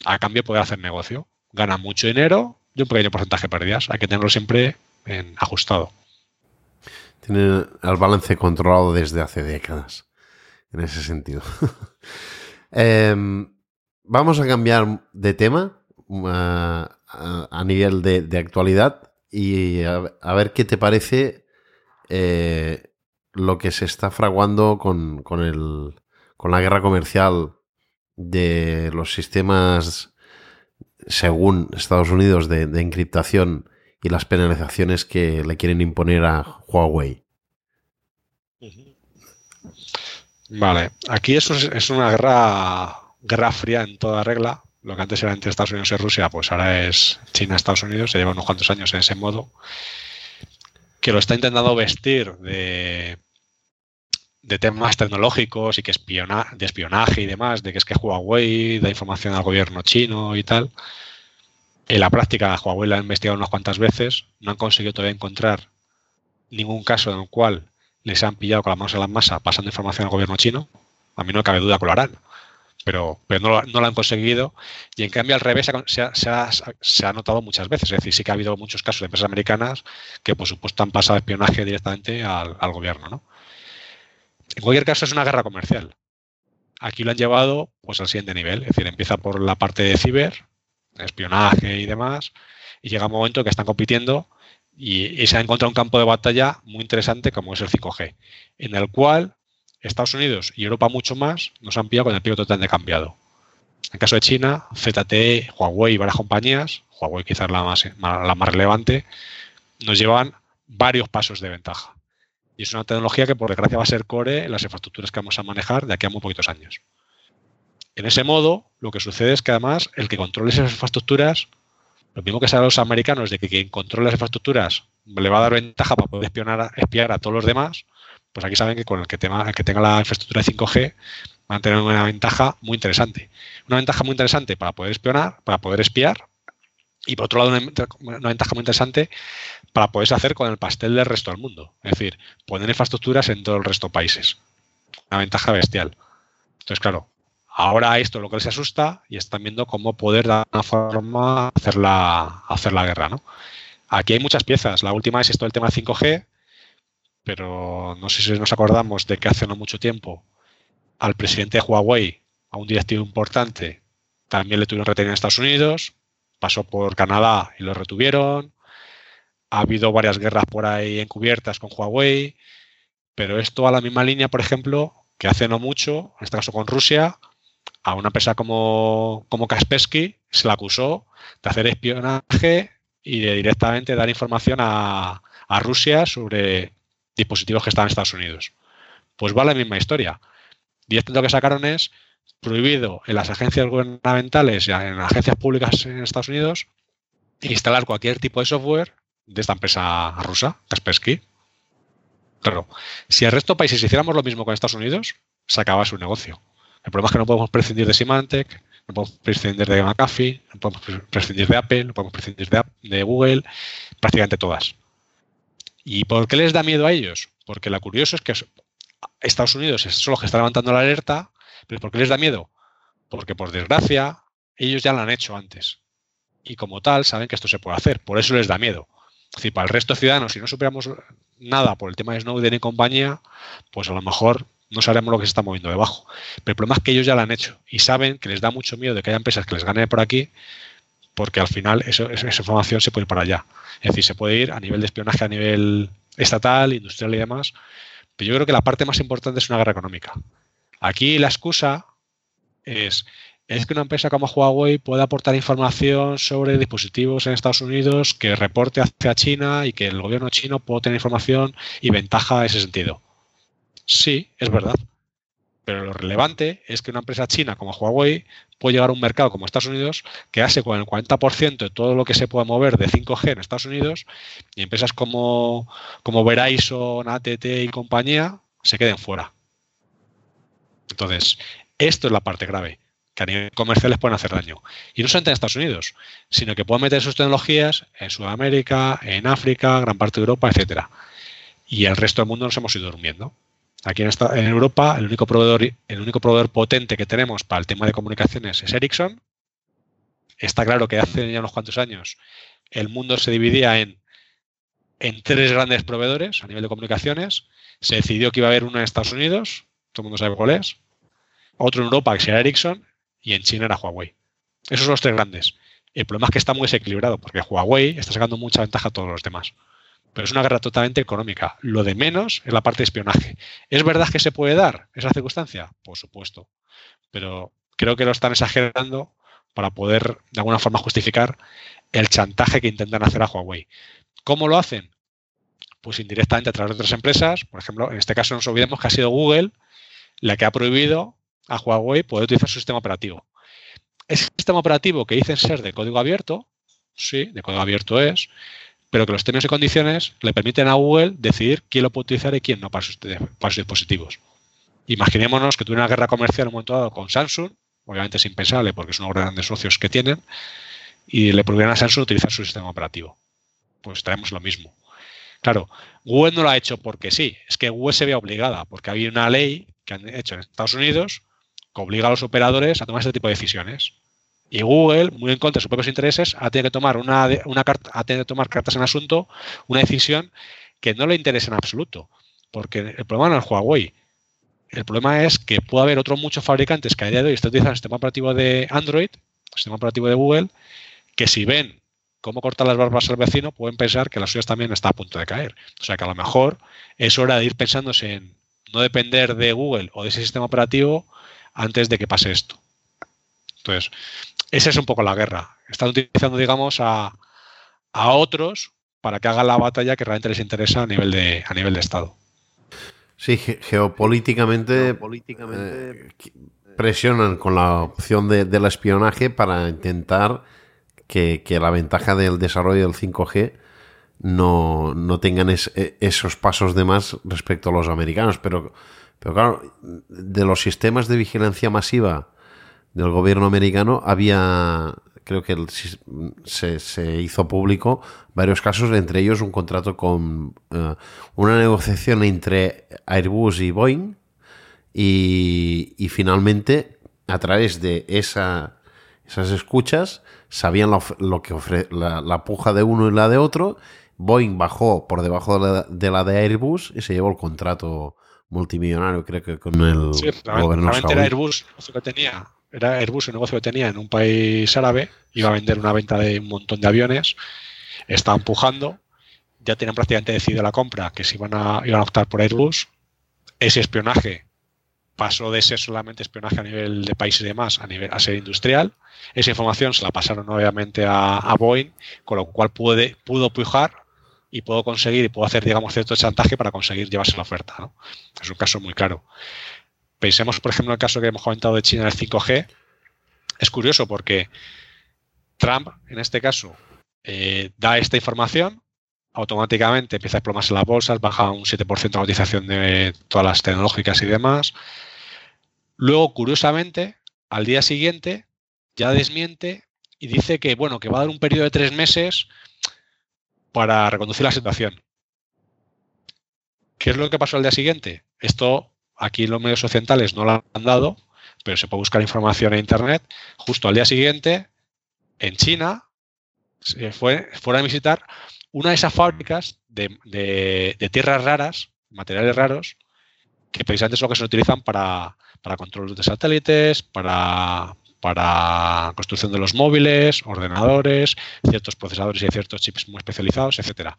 a cambio de poder hacer negocio. Ganan mucho dinero y un pequeño porcentaje de pérdidas. Hay que tenerlo siempre ajustado. Tienen el balance controlado desde hace décadas, en ese sentido. [laughs] Em, vamos a cambiar de tema. Uh, a, nivel de, actualidad y a, ver qué te parece eh, lo que se está fraguando con, con, el, con la guerra comercial de los sistemas, según Estados Unidos, de, encriptación y las penalizaciones que le quieren imponer a Huawei. Vale, aquí eso es, una guerra, guerra fría en toda regla, lo que antes era entre Estados Unidos y Rusia, pues ahora es China-Estados Unidos, se lleva unos cuantos años en ese modo, que lo está intentando vestir de, de temas tecnológicos y que espiona, de espionaje y demás, de que es que Huawei da información al gobierno chino y tal. En la práctica, Huawei la ha investigado unas cuantas veces, no han conseguido todavía encontrar ningún caso en el cual les han pillado con las manos en la masa pasando información al gobierno chino. A mí no cabe duda que lo harán pero, pero no, no, lo han conseguido. Y en cambio, al revés, se ha, se, ha, notado muchas veces. Es decir, sí que ha habido muchos casos de empresas americanas que, por supuesto, han pasado espionaje directamente al, al gobierno. ¿no? En cualquier caso, es una guerra comercial. Aquí lo han llevado pues, al siguiente nivel. Es decir, empieza por la parte de ciber, espionaje y demás, y llega un momento que están compitiendo y, se ha encontrado un campo de batalla muy interesante como es el 5G, en el cual Estados Unidos y Europa mucho más nos han pillado con el pie totalmente cambiado. En caso de China, ZTE, Huawei y varias compañías, Huawei quizás la más, la más relevante, nos llevan varios pasos de ventaja. Y es una tecnología que por desgracia va a ser core en las infraestructuras que vamos a manejar de aquí a muy poquitos años. En ese modo, lo que sucede es que además el que controle esas infraestructuras, lo mismo que saben los americanos de que quien controle las infraestructuras le va a dar ventaja para poder espionar, espiar a todos los demás, pues aquí saben que con el que, tenga, que tenga la infraestructura de 5G van a tener una ventaja muy interesante. Una ventaja muy interesante para poder espionar, para poder espiar, y por otro lado una, ventaja muy interesante para poderse hacer con el pastel del resto del mundo. Es decir, poner infraestructuras en todo el resto de países. Una ventaja bestial. Entonces, claro, ahora esto es lo que les asusta y están viendo cómo poder de una forma hacer la, hacer la guerra. ¿no? Aquí hay muchas piezas. La última es esto del tema 5G, pero no sé si nos acordamos de que hace no mucho tiempo al presidente de Huawei, a un directivo importante, también le tuvieron retenido en Estados Unidos, pasó por Canadá y lo retuvieron. Ha habido varias guerras por ahí encubiertas con Huawei, pero esto a la misma línea, por ejemplo, que hace no mucho, en este caso con Rusia, a una empresa como, como Kaspersky se la acusó de hacer espionaje y de directamente dar información a, a Rusia sobre dispositivos que están en Estados Unidos. Pues va la misma historia. Y esto lo que sacaron es prohibido en las agencias gubernamentales y en agencias públicas en Estados Unidos instalar cualquier tipo de software de esta empresa rusa, Kaspersky. Claro, si el resto de países hiciéramos lo mismo con Estados Unidos, se acaba su negocio. El problema es que no podemos prescindir de Symantec, no podemos prescindir de McAfee, no podemos prescindir de Apple, no podemos prescindir de, de Google, prácticamente todas. ¿Y por qué les da miedo a ellos? Porque lo curioso es que Estados Unidos es solo que está levantando la alerta, pero ¿por qué les da miedo? Porque por desgracia ellos ya lo han hecho antes. Y como tal saben que esto se puede hacer, por eso les da miedo. Es decir, para el resto de ciudadanos, si no superamos nada por el tema de Snowden y compañía, pues a lo mejor no sabemos lo que se está moviendo debajo. Pero el problema es que ellos ya lo han hecho y saben que les da mucho miedo de que haya empresas que les ganen por aquí, porque al final esa información se puede ir para allá. Es decir, se puede ir a nivel de espionaje a nivel estatal, industrial y demás. Pero yo creo que la parte más importante es una guerra económica. Aquí la excusa es, es que una empresa como Huawei puede aportar información sobre dispositivos en Estados Unidos que reporte hacia China y que el gobierno chino pueda tener información y ventaja en ese sentido. Sí, es verdad. Pero lo relevante es que una empresa china como Huawei puede llegar a un mercado como Estados Unidos que hace con el 40% de todo lo que se puede mover de 5G en Estados Unidos y empresas como, como Verizon, ATT y compañía se queden fuera. Entonces, esto es la parte grave, que a nivel comercial les pueden hacer daño. Y no solamente en Estados Unidos, sino que pueden meter sus tecnologías en Sudamérica, en África, gran parte de Europa, etcétera. Y el resto del mundo nos hemos ido durmiendo. Aquí en, en Europa, el único, proveedor, el único proveedor potente que tenemos para el tema de comunicaciones es Ericsson. Está claro que hace ya unos cuantos años el mundo se dividía en, en tres grandes proveedores a nivel de comunicaciones. Se decidió que iba a haber uno en Estados Unidos, todo el mundo sabe cuál es, otro en Europa que era Ericsson y en China era Huawei. Esos son los tres grandes. El problema es que está muy desequilibrado porque Huawei está sacando mucha ventaja a todos los demás pero es una guerra totalmente económica. Lo de menos es la parte de espionaje. ¿Es verdad que se puede dar esa circunstancia? Por supuesto, pero creo que lo están exagerando para poder de alguna forma justificar el chantaje que intentan hacer a Huawei. ¿Cómo lo hacen? Pues indirectamente a través de otras empresas. Por ejemplo, en este caso no nos olvidemos que ha sido Google la que ha prohibido a Huawei poder utilizar su sistema operativo. Ese sistema operativo que dicen ser de código abierto, sí, de código abierto es, pero que los términos y condiciones le permiten a Google decidir quién lo puede utilizar y quién no para sus, dispositivos. Imaginémonos que tuviera una guerra comercial en un momento dado con Samsung, obviamente es impensable porque es uno de los grandes socios que tienen, y le prohibieran a Samsung utilizar su sistema operativo. Pues traemos lo mismo. Claro, Google no lo ha hecho porque sí, es que Google se ve obligada, porque había una ley que han hecho en Estados Unidos que obliga a los operadores a tomar este tipo de decisiones. Y Google, muy en contra de sus propios intereses, ha tenido que tomar una, una carta, ha tenido que tomar cartas en asunto, una decisión que no le interesa en absoluto. Porque el problema no es Huawei. El problema es que puede haber otros muchos fabricantes que a día de hoy están utilizando el sistema operativo de Android, el sistema operativo de Google, que si ven cómo cortar las barbas al vecino, pueden pensar que las suyas también está a punto de caer. O sea que a lo mejor es hora de ir pensándose en no depender de Google o de ese sistema operativo antes de que pase esto. Entonces, esa es un poco la guerra. Están utilizando, digamos, a, otros para que hagan la batalla que realmente les interesa a nivel de, a nivel de Estado. Sí, geopolíticamente, eh, presionan con la opción de, del espionaje para intentar que, la ventaja del desarrollo del 5G no, no tengan e, esos pasos de más respecto a los americanos. Pero, pero claro, de los sistemas de vigilancia masiva del gobierno americano había, creo que se, hizo público varios casos, entre ellos un contrato con eh, una negociación entre Airbus y Boeing y, finalmente a través de esa, esas escuchas sabían lo, que ofre, la, puja de uno y la de otro. Boeing bajó por debajo de la de, Airbus y se llevó el contrato multimillonario, creo que con el sí, gobierno era Airbus lo que tenía era Airbus el negocio que tenía en un país árabe, iba a vender una venta de un montón de aviones, estaba empujando, ya tenían prácticamente decidido la compra, que se iban a, iban a optar por Airbus. Ese espionaje pasó de ser solamente espionaje a nivel de país y demás a, nivel, a ser industrial. Esa información se la pasaron obviamente a, Boeing, con lo cual pude, pudo pujar y pudo conseguir y pudo hacer, digamos, cierto chantaje para conseguir llevarse la oferta. Es un caso muy claro. Pensemos, por ejemplo, en el caso que hemos comentado de China del 5G. Es curioso porque Trump, en este caso, eh, da esta información, automáticamente empieza a desplomarse las bolsas, baja un 7% la cotización de todas las tecnológicas y demás. Luego, curiosamente, al día siguiente ya desmiente y dice que, bueno, que va a dar un periodo de tres meses para reconducir la situación. ¿Qué es lo que pasó al día siguiente? Esto aquí en los medios occidentales no lo han dado, pero se puede buscar información en Internet. Justo al día siguiente, en China, se fue, a visitar una de esas fábricas de, tierras raras, materiales raros, que precisamente es lo que se utilizan para, para control de satélites, para, para construcción de los móviles, ordenadores, ciertos procesadores y ciertos chips muy especializados, etcétera.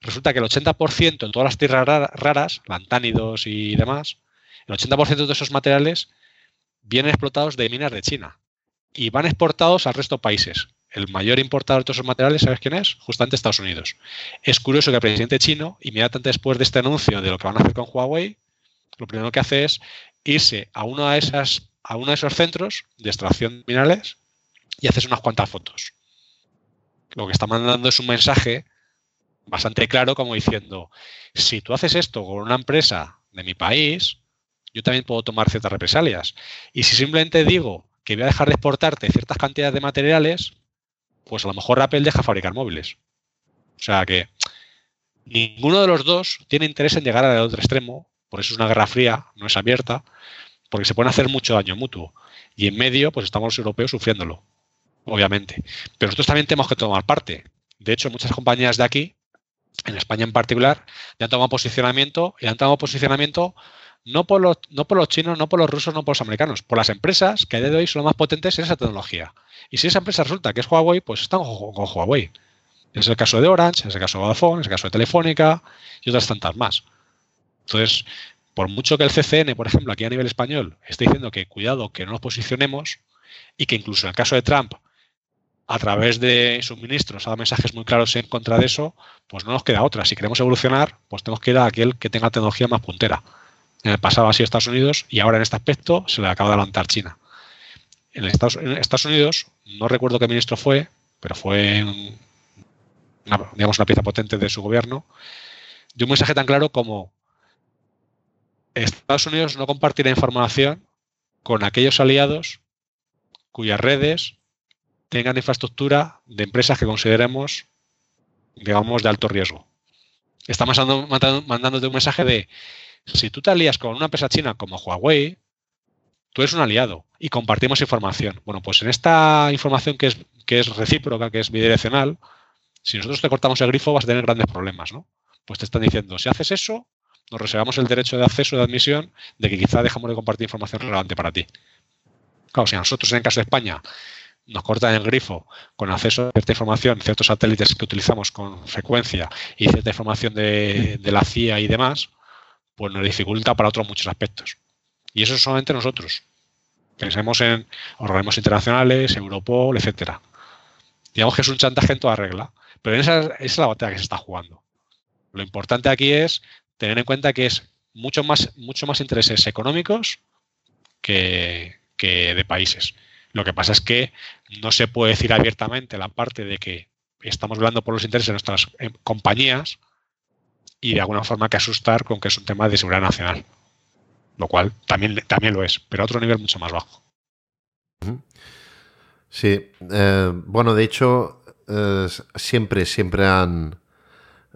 Resulta que el 80% en todas las tierras raras, lantánidos y demás, el 80% de esos materiales vienen explotados de minas de China y van exportados al resto de países. El mayor importador de todos esos materiales, ¿sabes quién es? Justamente Estados Unidos. Es curioso que el presidente chino, inmediatamente después de este anuncio de lo que van a hacer con Huawei, lo primero que hace es irse a una de esas a uno de esos centros de extracción de minerales y haces unas cuantas fotos. Lo que está mandando es un mensaje bastante claro como diciendo, si tú haces esto con una empresa de mi país, yo también puedo tomar ciertas represalias. Y si simplemente digo que voy a dejar de exportarte ciertas cantidades de materiales, pues a lo mejor Apple deja fabricar móviles. O sea que ninguno de los dos tiene interés en llegar al otro extremo, por eso es una guerra fría, no es abierta, porque se puede hacer mucho daño mutuo. Y en medio, pues estamos los europeos sufriéndolo, obviamente. Pero nosotros también tenemos que tomar parte. De hecho, muchas compañías de aquí, en España en particular, ya han tomado posicionamiento y han tomado posicionamiento no por, los, no por los chinos, no por los rusos, no por los americanos, por las empresas que a día de hoy son las más potentes en esa tecnología. Y si esa empresa resulta que es Huawei, pues están con Huawei. Es el caso de Orange, es el caso de Vodafone, es el caso de Telefónica y otras tantas más. Entonces, por mucho que el CCN, por ejemplo, aquí a nivel español, esté diciendo que cuidado, que no nos posicionemos y que incluso en el caso de Trump, a través de sus ministros, ha dado mensajes muy claros en contra de eso, pues no nos queda otra. Si queremos evolucionar, pues tenemos que ir a aquel que tenga tecnología más puntera. En el pasado ha sido Estados Unidos y ahora en este aspecto se le acaba de adelantar China. En Estados, Unidos, no recuerdo qué ministro fue, pero fue digamos, una pieza potente de su gobierno, dio un mensaje tan claro como Estados Unidos no compartirá información con aquellos aliados cuyas redes tengan infraestructura de empresas que consideremos, digamos, de alto riesgo. Mandando, mandándote un mensaje de, si tú te alías con una empresa china como Huawei, tú eres un aliado y compartimos información. Bueno, pues en esta información que es, que es recíproca, que es bidireccional, si nosotros te cortamos el grifo vas a tener grandes problemas, ¿no? Pues te están diciendo, si haces eso, nos reservamos el derecho de acceso de admisión de que quizá dejamos de compartir información relevante para ti. Claro, si a nosotros en el caso de España nos cortan el grifo con acceso a cierta información, ciertos satélites que utilizamos con frecuencia y cierta información de, la CIA y demás, pues nos dificulta para otros muchos aspectos. Y eso es solamente nosotros. Pensemos en organismos internacionales, Europol, etcétera. Digamos que es un chantaje en toda regla. Pero esa, esa es la batalla que se está jugando. Lo importante aquí es tener en cuenta que es mucho más, mucho más intereses económicos que, de países. Lo que pasa es que no se puede decir abiertamente la parte de que estamos hablando por los intereses de nuestras eh, compañías y de alguna forma que asustar con que es un tema de seguridad nacional. Lo cual también, también lo es, pero a otro nivel mucho más bajo. Sí, eh, bueno, de hecho, eh, siempre, siempre han,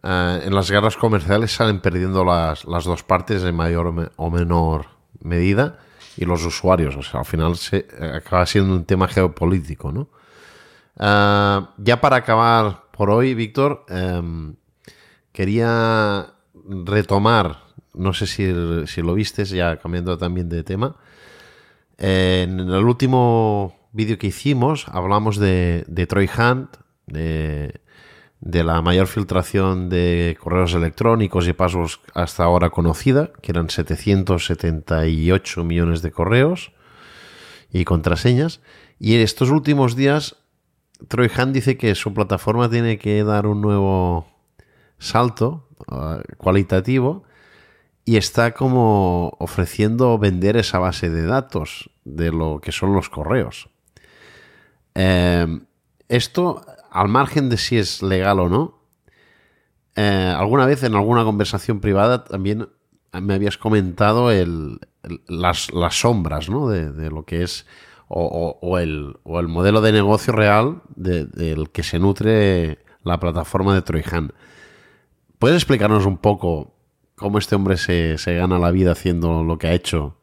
eh, en las guerras comerciales salen perdiendo las, dos partes en mayor o menor medida y los usuarios. O sea, al final se, acaba siendo un tema geopolítico, ¿no? Eh, ya para acabar por hoy, Víctor, em, quería retomar, no sé si, lo viste, ya cambiando también de tema. en el último vídeo que hicimos hablamos de, de Troy Hunt, de de la mayor filtración de correos electrónicos y pasos hasta ahora conocida, que eran 778 millones de correos y contraseñas. Y en estos últimos días, Troy Hunt dice que su plataforma tiene que dar un nuevo salto uh, cualitativo y está como ofreciendo vender esa base de datos de lo que son los correos. Eh, esto, al margen de si es legal o no, eh, alguna vez en alguna conversación privada también me habías comentado el, las, sombras ¿no? de, lo que es o, el, o, el, modelo de negocio real del que se nutre la plataforma de Troihan. ¿Puedes explicarnos un poco cómo este hombre se, gana la vida haciendo lo que ha hecho?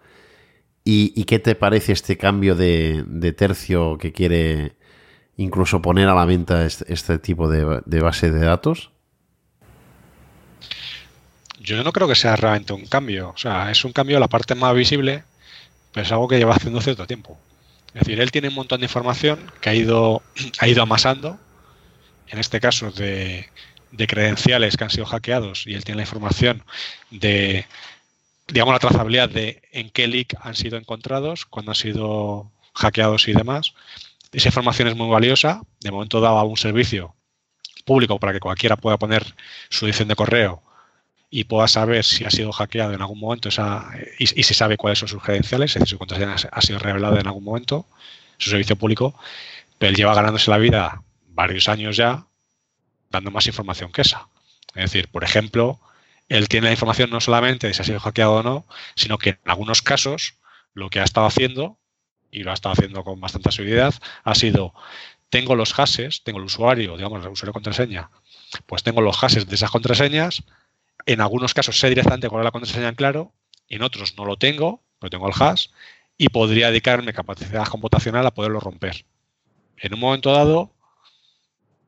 ¿Y, qué te parece este cambio de, tercio que quiere incluso poner a la venta este, este tipo de, base de datos? Yo no creo que sea realmente un cambio. O sea, es un cambio la parte más visible, pero es algo que lleva haciendo cierto tiempo. Es decir, él tiene un montón de información que ha ido, [clears throat] ha ido amasando, en este caso de, de credenciales que han sido hackeados, y él tiene la información de, digamos, la trazabilidad de en qué leak han sido encontrados, cuándo han sido hackeados y demás. Esa información es muy valiosa. De momento daba un servicio público para que cualquiera pueda poner su edición de correo y pueda saber si ha sido hackeado en algún momento esa, y, si sabe cuáles son sus credenciales, es decir, su contraseña ha sido revelada en algún momento, su servicio público, pero él lleva ganándose la vida varios años ya dando más información que esa. Es decir, por ejemplo, él tiene la información no solamente de si ha sido hackeado o no, sino que en algunos casos lo que ha estado haciendo, y lo ha estado haciendo con bastante asiduidad, ha sido, tengo los hashes, tengo el usuario, digamos, el usuario contraseña, pues tengo los hashes de esas contraseñas, en algunos casos sé directamente cuál es la contraseña en claro, en otros no lo tengo, pero tengo el hash, y podría dedicarme capacidad computacional a poderlo romper. En un momento dado,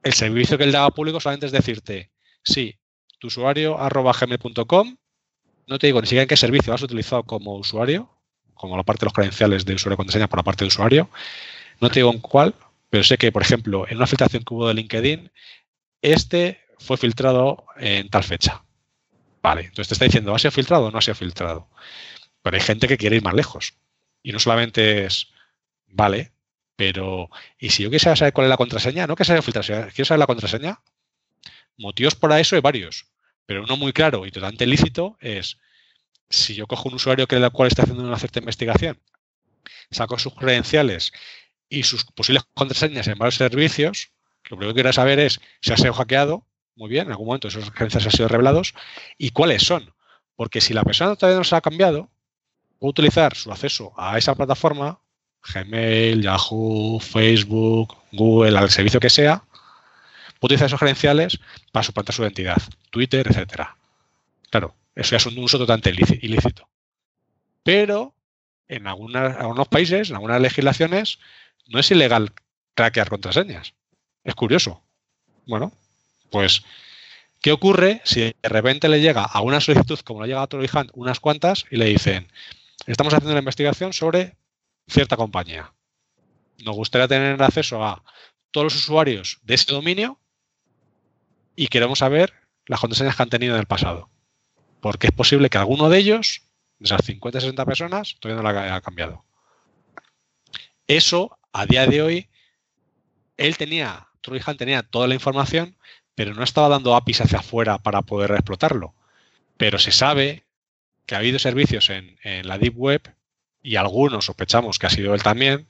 el servicio que él daba público solamente es decirte, sí, tu usuario arroba gmail.com, no te digo ni siquiera en qué servicio has utilizado como usuario, como la parte de los credenciales de usuario contraseña por la parte de usuario, no te digo en cuál, pero sé que, por ejemplo, en una filtración que hubo de LinkedIn, este fue filtrado en tal fecha. Vale, entonces te está diciendo, ¿ha sido filtrado o no ha sido filtrado? Pero hay gente que quiere ir más lejos. Y no solamente es, vale, pero ¿y si yo quisiera saber cuál es la contraseña? No que se haya filtrado, quiero saber la contraseña. Motivos para eso hay varios, pero uno muy claro y totalmente lícito es, si yo cojo un usuario que el cual está haciendo una cierta investigación, saco sus credenciales y sus posibles contraseñas en varios servicios, lo primero que quiero saber es si ha sido hackeado, muy bien, en algún momento esos creencias han sido revelados y cuáles son. Porque si la persona todavía no se ha cambiado, puede utilizar su acceso a esa plataforma, Gmail, Yahoo, Facebook, Google, al servicio que sea, puede utilizar esos credenciales para suplantar su identidad, Twitter, etcétera. Claro, eso ya es un uso totalmente ilícito. Pero en algunos países, en algunas legislaciones, no es ilegal craquear contraseñas. Es curioso. Bueno, pues, ¿qué ocurre si de repente le llega a una solicitud, como le llega a Troy unas cuantas, y le dicen, estamos haciendo una investigación sobre cierta compañía. Nos gustaría tener acceso a todos los usuarios de ese dominio y queremos saber las contraseñas que han tenido en el pasado. Porque es posible que alguno de ellos, de esas 50 60 personas, todavía no la haya cambiado. Eso, a día de hoy, él tenía, Troy Hunt tenía toda la información, pero no estaba dando APIs hacia afuera para poder explotarlo. Pero se sabe que ha habido servicios en, la Deep Web y algunos sospechamos que ha sido él también,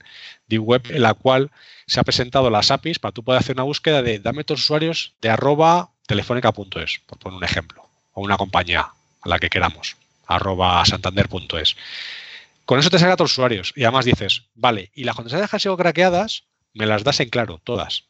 Deep Web, en la cual se ha presentado las APIs para tú poder hacer una búsqueda de dame tus usuarios de arroba telefónica.es, por poner un ejemplo, o una compañía a la que queramos, arroba santander.es. Con eso te saca tus usuarios y además dices, vale, y las contraseñas que han sido craqueadas, me las das en claro, todas.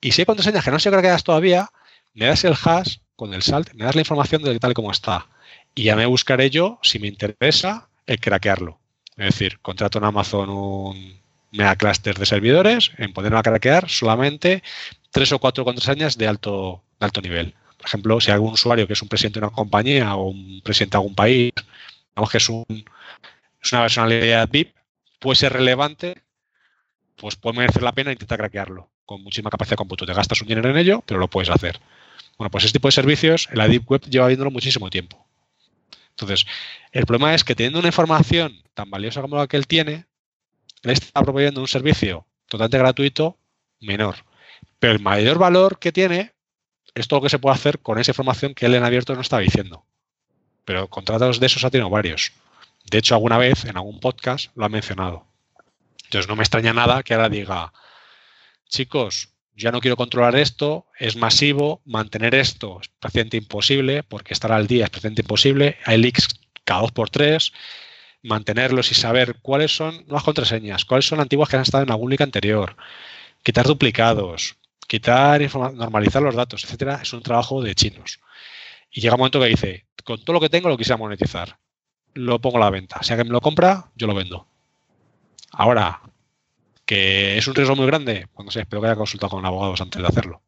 Y si hay contraseñas que no han sido craqueadas todavía, me das el hash con el salt, me das la información de tal como está. Y ya me buscaré yo, si me interesa, el craquearlo. Es decir, contrato en Amazon un mega cluster de servidores, en ponerlo a craquear solamente tres o cuatro contraseñas de alto, de alto nivel. Por ejemplo, si hay algún usuario que es un presidente de una compañía o un presidente de algún país, digamos que es, un, es una personalidad VIP, puede ser relevante, pues puede merecer la pena intentar craquearlo con muchísima capacidad de cómputo. Te gastas un dinero en ello, pero lo puedes hacer. Bueno, pues este tipo de servicios, la Deep Web lleva viéndolo muchísimo tiempo. Entonces, el problema es que teniendo una información tan valiosa como la que él tiene, él está proveyendo un servicio totalmente gratuito menor. Pero el mayor valor que tiene es todo lo que se puede hacer con esa información que él en abierto no está diciendo. Pero contratos de esos ha tenido varios. De hecho, alguna vez en algún podcast lo ha mencionado. Entonces no me extraña nada que ahora diga, chicos, ya no quiero controlar esto, es masivo, mantener esto es prácticamente imposible, porque estar al día es prácticamente imposible, hay leaks cada dos por tres, mantenerlos y saber cuáles son nuevas contraseñas, cuáles son antiguas que han estado en algún leak anterior, quitar duplicados, quitar, normalizar los datos, etcétera, es un trabajo de chinos. Y llega un momento que dice, con todo lo que tengo lo quisiera monetizar, lo pongo a la venta. Si alguien me lo compra, yo lo vendo. Ahora, que es un riesgo muy grande, cuando sé, espero que haya consultado con abogados antes de hacerlo.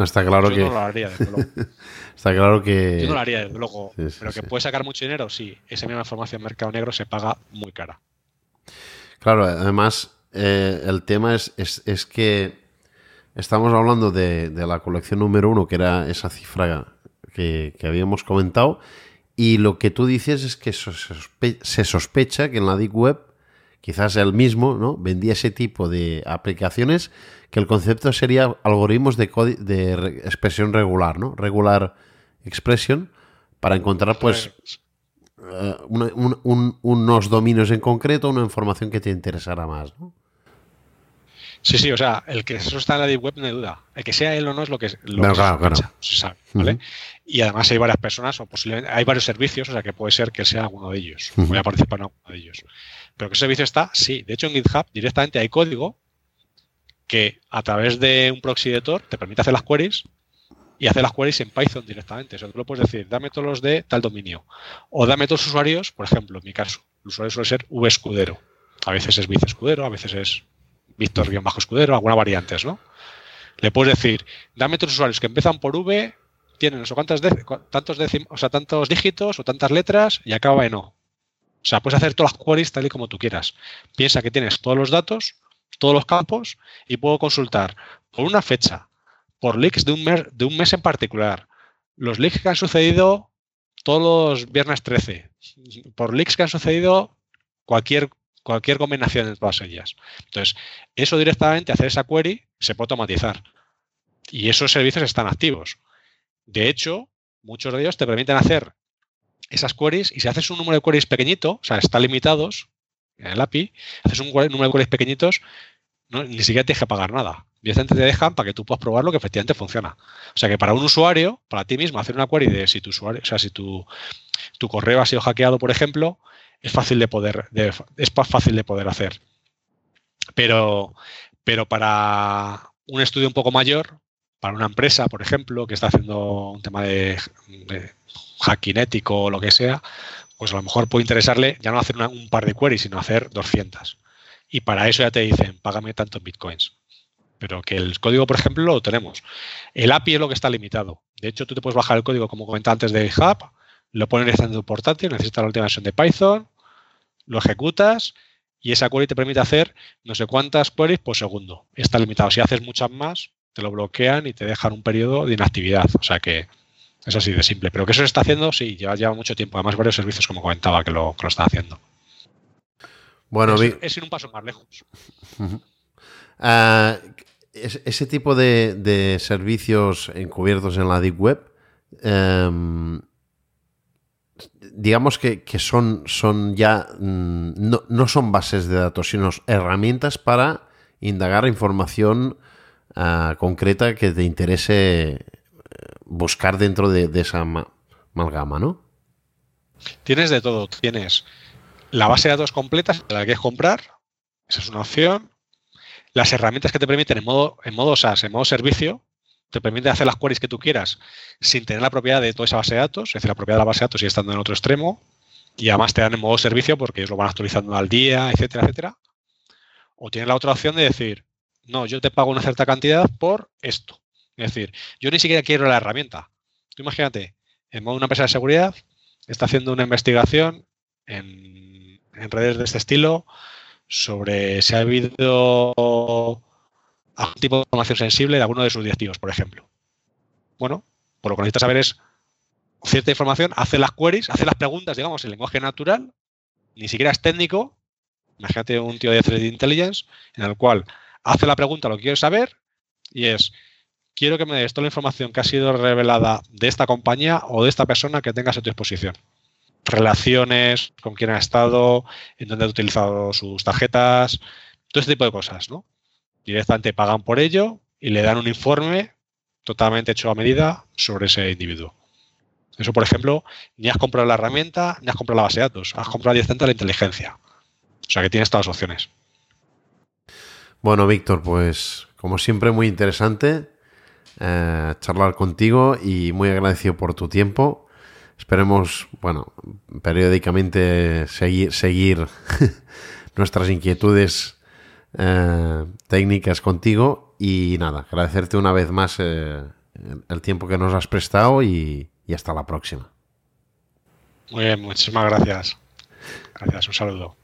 está claro yo que. No lo haría, desde luego. [laughs] está claro que. Yo no lo haría, desde luego. pero que puede sacar mucho dinero, sí. Esa misma información en mercado negro se paga muy cara. Claro, además, eh, el tema es, es, que estamos hablando de, la colección número uno, que era esa cifra que, habíamos comentado, y lo que tú dices es que se sospecha que en la Deep Web quizás el mismo, ¿no? Vendía ese tipo de aplicaciones que el concepto sería algoritmos de, de expresión regular, ¿no? Regular expression para encontrar, pues, eh, unos dominios en concreto, una información que te interesara más, ¿no? Sí, sí, o sea, el que eso está en la Deep Web no hay duda. El que sea él o no es lo que, lo que se, sabe, ¿vale? Y además hay varias personas, o posiblemente hay varios servicios, o sea que puede ser que sea alguno de ellos. Voy a participar en alguno de ellos. Pero ¿qué servicio está? Sí. De hecho, en GitHub directamente hay código que a través de un proxy de Tor te permite hacer las queries y hacer las queries en Python directamente. O sea, tú lo puedes decir, dame todos los de tal dominio. O dame todos los usuarios, por ejemplo, en mi caso, el usuario suele ser V escudero. A veces es Vice escudero, a veces es Víctor-escudero, alguna variantes, ¿no? Le puedes decir, dame los usuarios que empiezan por V, tienen eso, cuántos, tantos, o sea, tantos dígitos o tantas letras y acaba en O. O sea, puedes hacer todas las queries tal y como tú quieras. Piensa que tienes todos los datos, todos los campos y puedo consultar por una fecha, por leaks de un mes, de un mes en particular, los leaks que han sucedido todos los viernes 13, por leaks que han sucedido cualquier, cualquier combinación de todas ellas. Entonces, eso directamente, hacer esa query, se puede automatizar. Y esos servicios están activos. De hecho, muchos de ellos te permiten hacer esas queries y si haces un número de queries pequeñito, o sea, están limitados en el API, haces un número de queries pequeñitos, ni siquiera tienes que pagar nada. Directamente te dejan para que tú puedas probar lo que efectivamente funciona. O sea que para un usuario, para ti mismo, hacer una query de si tu usuario, o sea, si tu, tu correo ha sido hackeado, por ejemplo, es fácil de poder, es fácil de poder hacer. Pero, pero para un estudio un poco mayor, para una empresa, por ejemplo, que está haciendo un tema de hacking ético o lo que sea, pues a lo mejor puede interesarle ya no hacer un par de queries, sino hacer 200. Y para eso ya te dicen, págame tantos bitcoins. Pero que el código, por ejemplo, lo tenemos. El API es lo que está limitado. De hecho, tú te puedes bajar el código, como comentaba antes, de GitHub, lo pones en tu portátil, necesitas la última versión de Python, lo ejecutas y esa query te permite hacer no sé cuántas queries por segundo. Está limitado. Si haces muchas más, te lo bloquean y te dejan un periodo de inactividad. O sea que es así de simple. Pero que eso se está haciendo, sí, lleva, lleva mucho tiempo. Además, varios servicios, como comentaba, que lo, que lo están haciendo. Bueno, es, ir un paso más lejos. [laughs] Ah, ese tipo de, servicios encubiertos en la Deep Web, em, digamos que, son, son ya, mm, no, no, son bases de datos, sino herramientas para indagar información ah, concreta que te interese buscar dentro de, esa amalgama, ¿no? Tienes de todo. Tienes la base de datos completa, la que quieres comprar, esa es una opción. Las herramientas que te permiten en modo, en modo SaaS, en modo servicio, te permiten hacer las queries que tú quieras sin tener la propiedad de toda esa base de datos, es decir, la propiedad de la base de datos sigue estando en otro extremo, y además te dan en modo servicio porque ellos lo van actualizando al día, etcétera, etcétera. O tienes la otra opción de decir, no, yo te pago una cierta cantidad por esto. Es decir, yo ni siquiera quiero la herramienta. Tú imagínate, en modo una empresa de seguridad está haciendo una investigación en, redes de este estilo sobre si ha habido algún tipo de información sensible de alguno de sus directivos, por ejemplo. Bueno, por lo que necesitas saber es cierta información, hace las queries, hace las preguntas, digamos, en lenguaje natural, ni siquiera es técnico. Imagínate un tío de Threat Intelligence en el cual hace la pregunta, lo que quiere saber, y es, quiero que me des toda la información que ha sido revelada de esta compañía o de esta persona que tengas a tu disposición. Relaciones, con quién ha estado, en dónde ha utilizado sus tarjetas, todo este tipo de cosas, ¿no? Directamente pagan por ello y le dan un informe totalmente hecho a medida sobre ese individuo. Eso, por ejemplo, ni has comprado la herramienta, ni has comprado la base de datos, has comprado directamente la inteligencia. O sea que tienes todas las opciones. Bueno, Víctor, pues como siempre muy interesante eh, charlar contigo y muy agradecido por tu tiempo. Esperemos, bueno, periódicamente seguir, seguir [laughs] nuestras inquietudes eh, técnicas contigo y nada, agradecerte una vez más eh, el tiempo que nos has prestado y, y hasta la próxima. Muy bien, muchísimas gracias. Gracias, un saludo.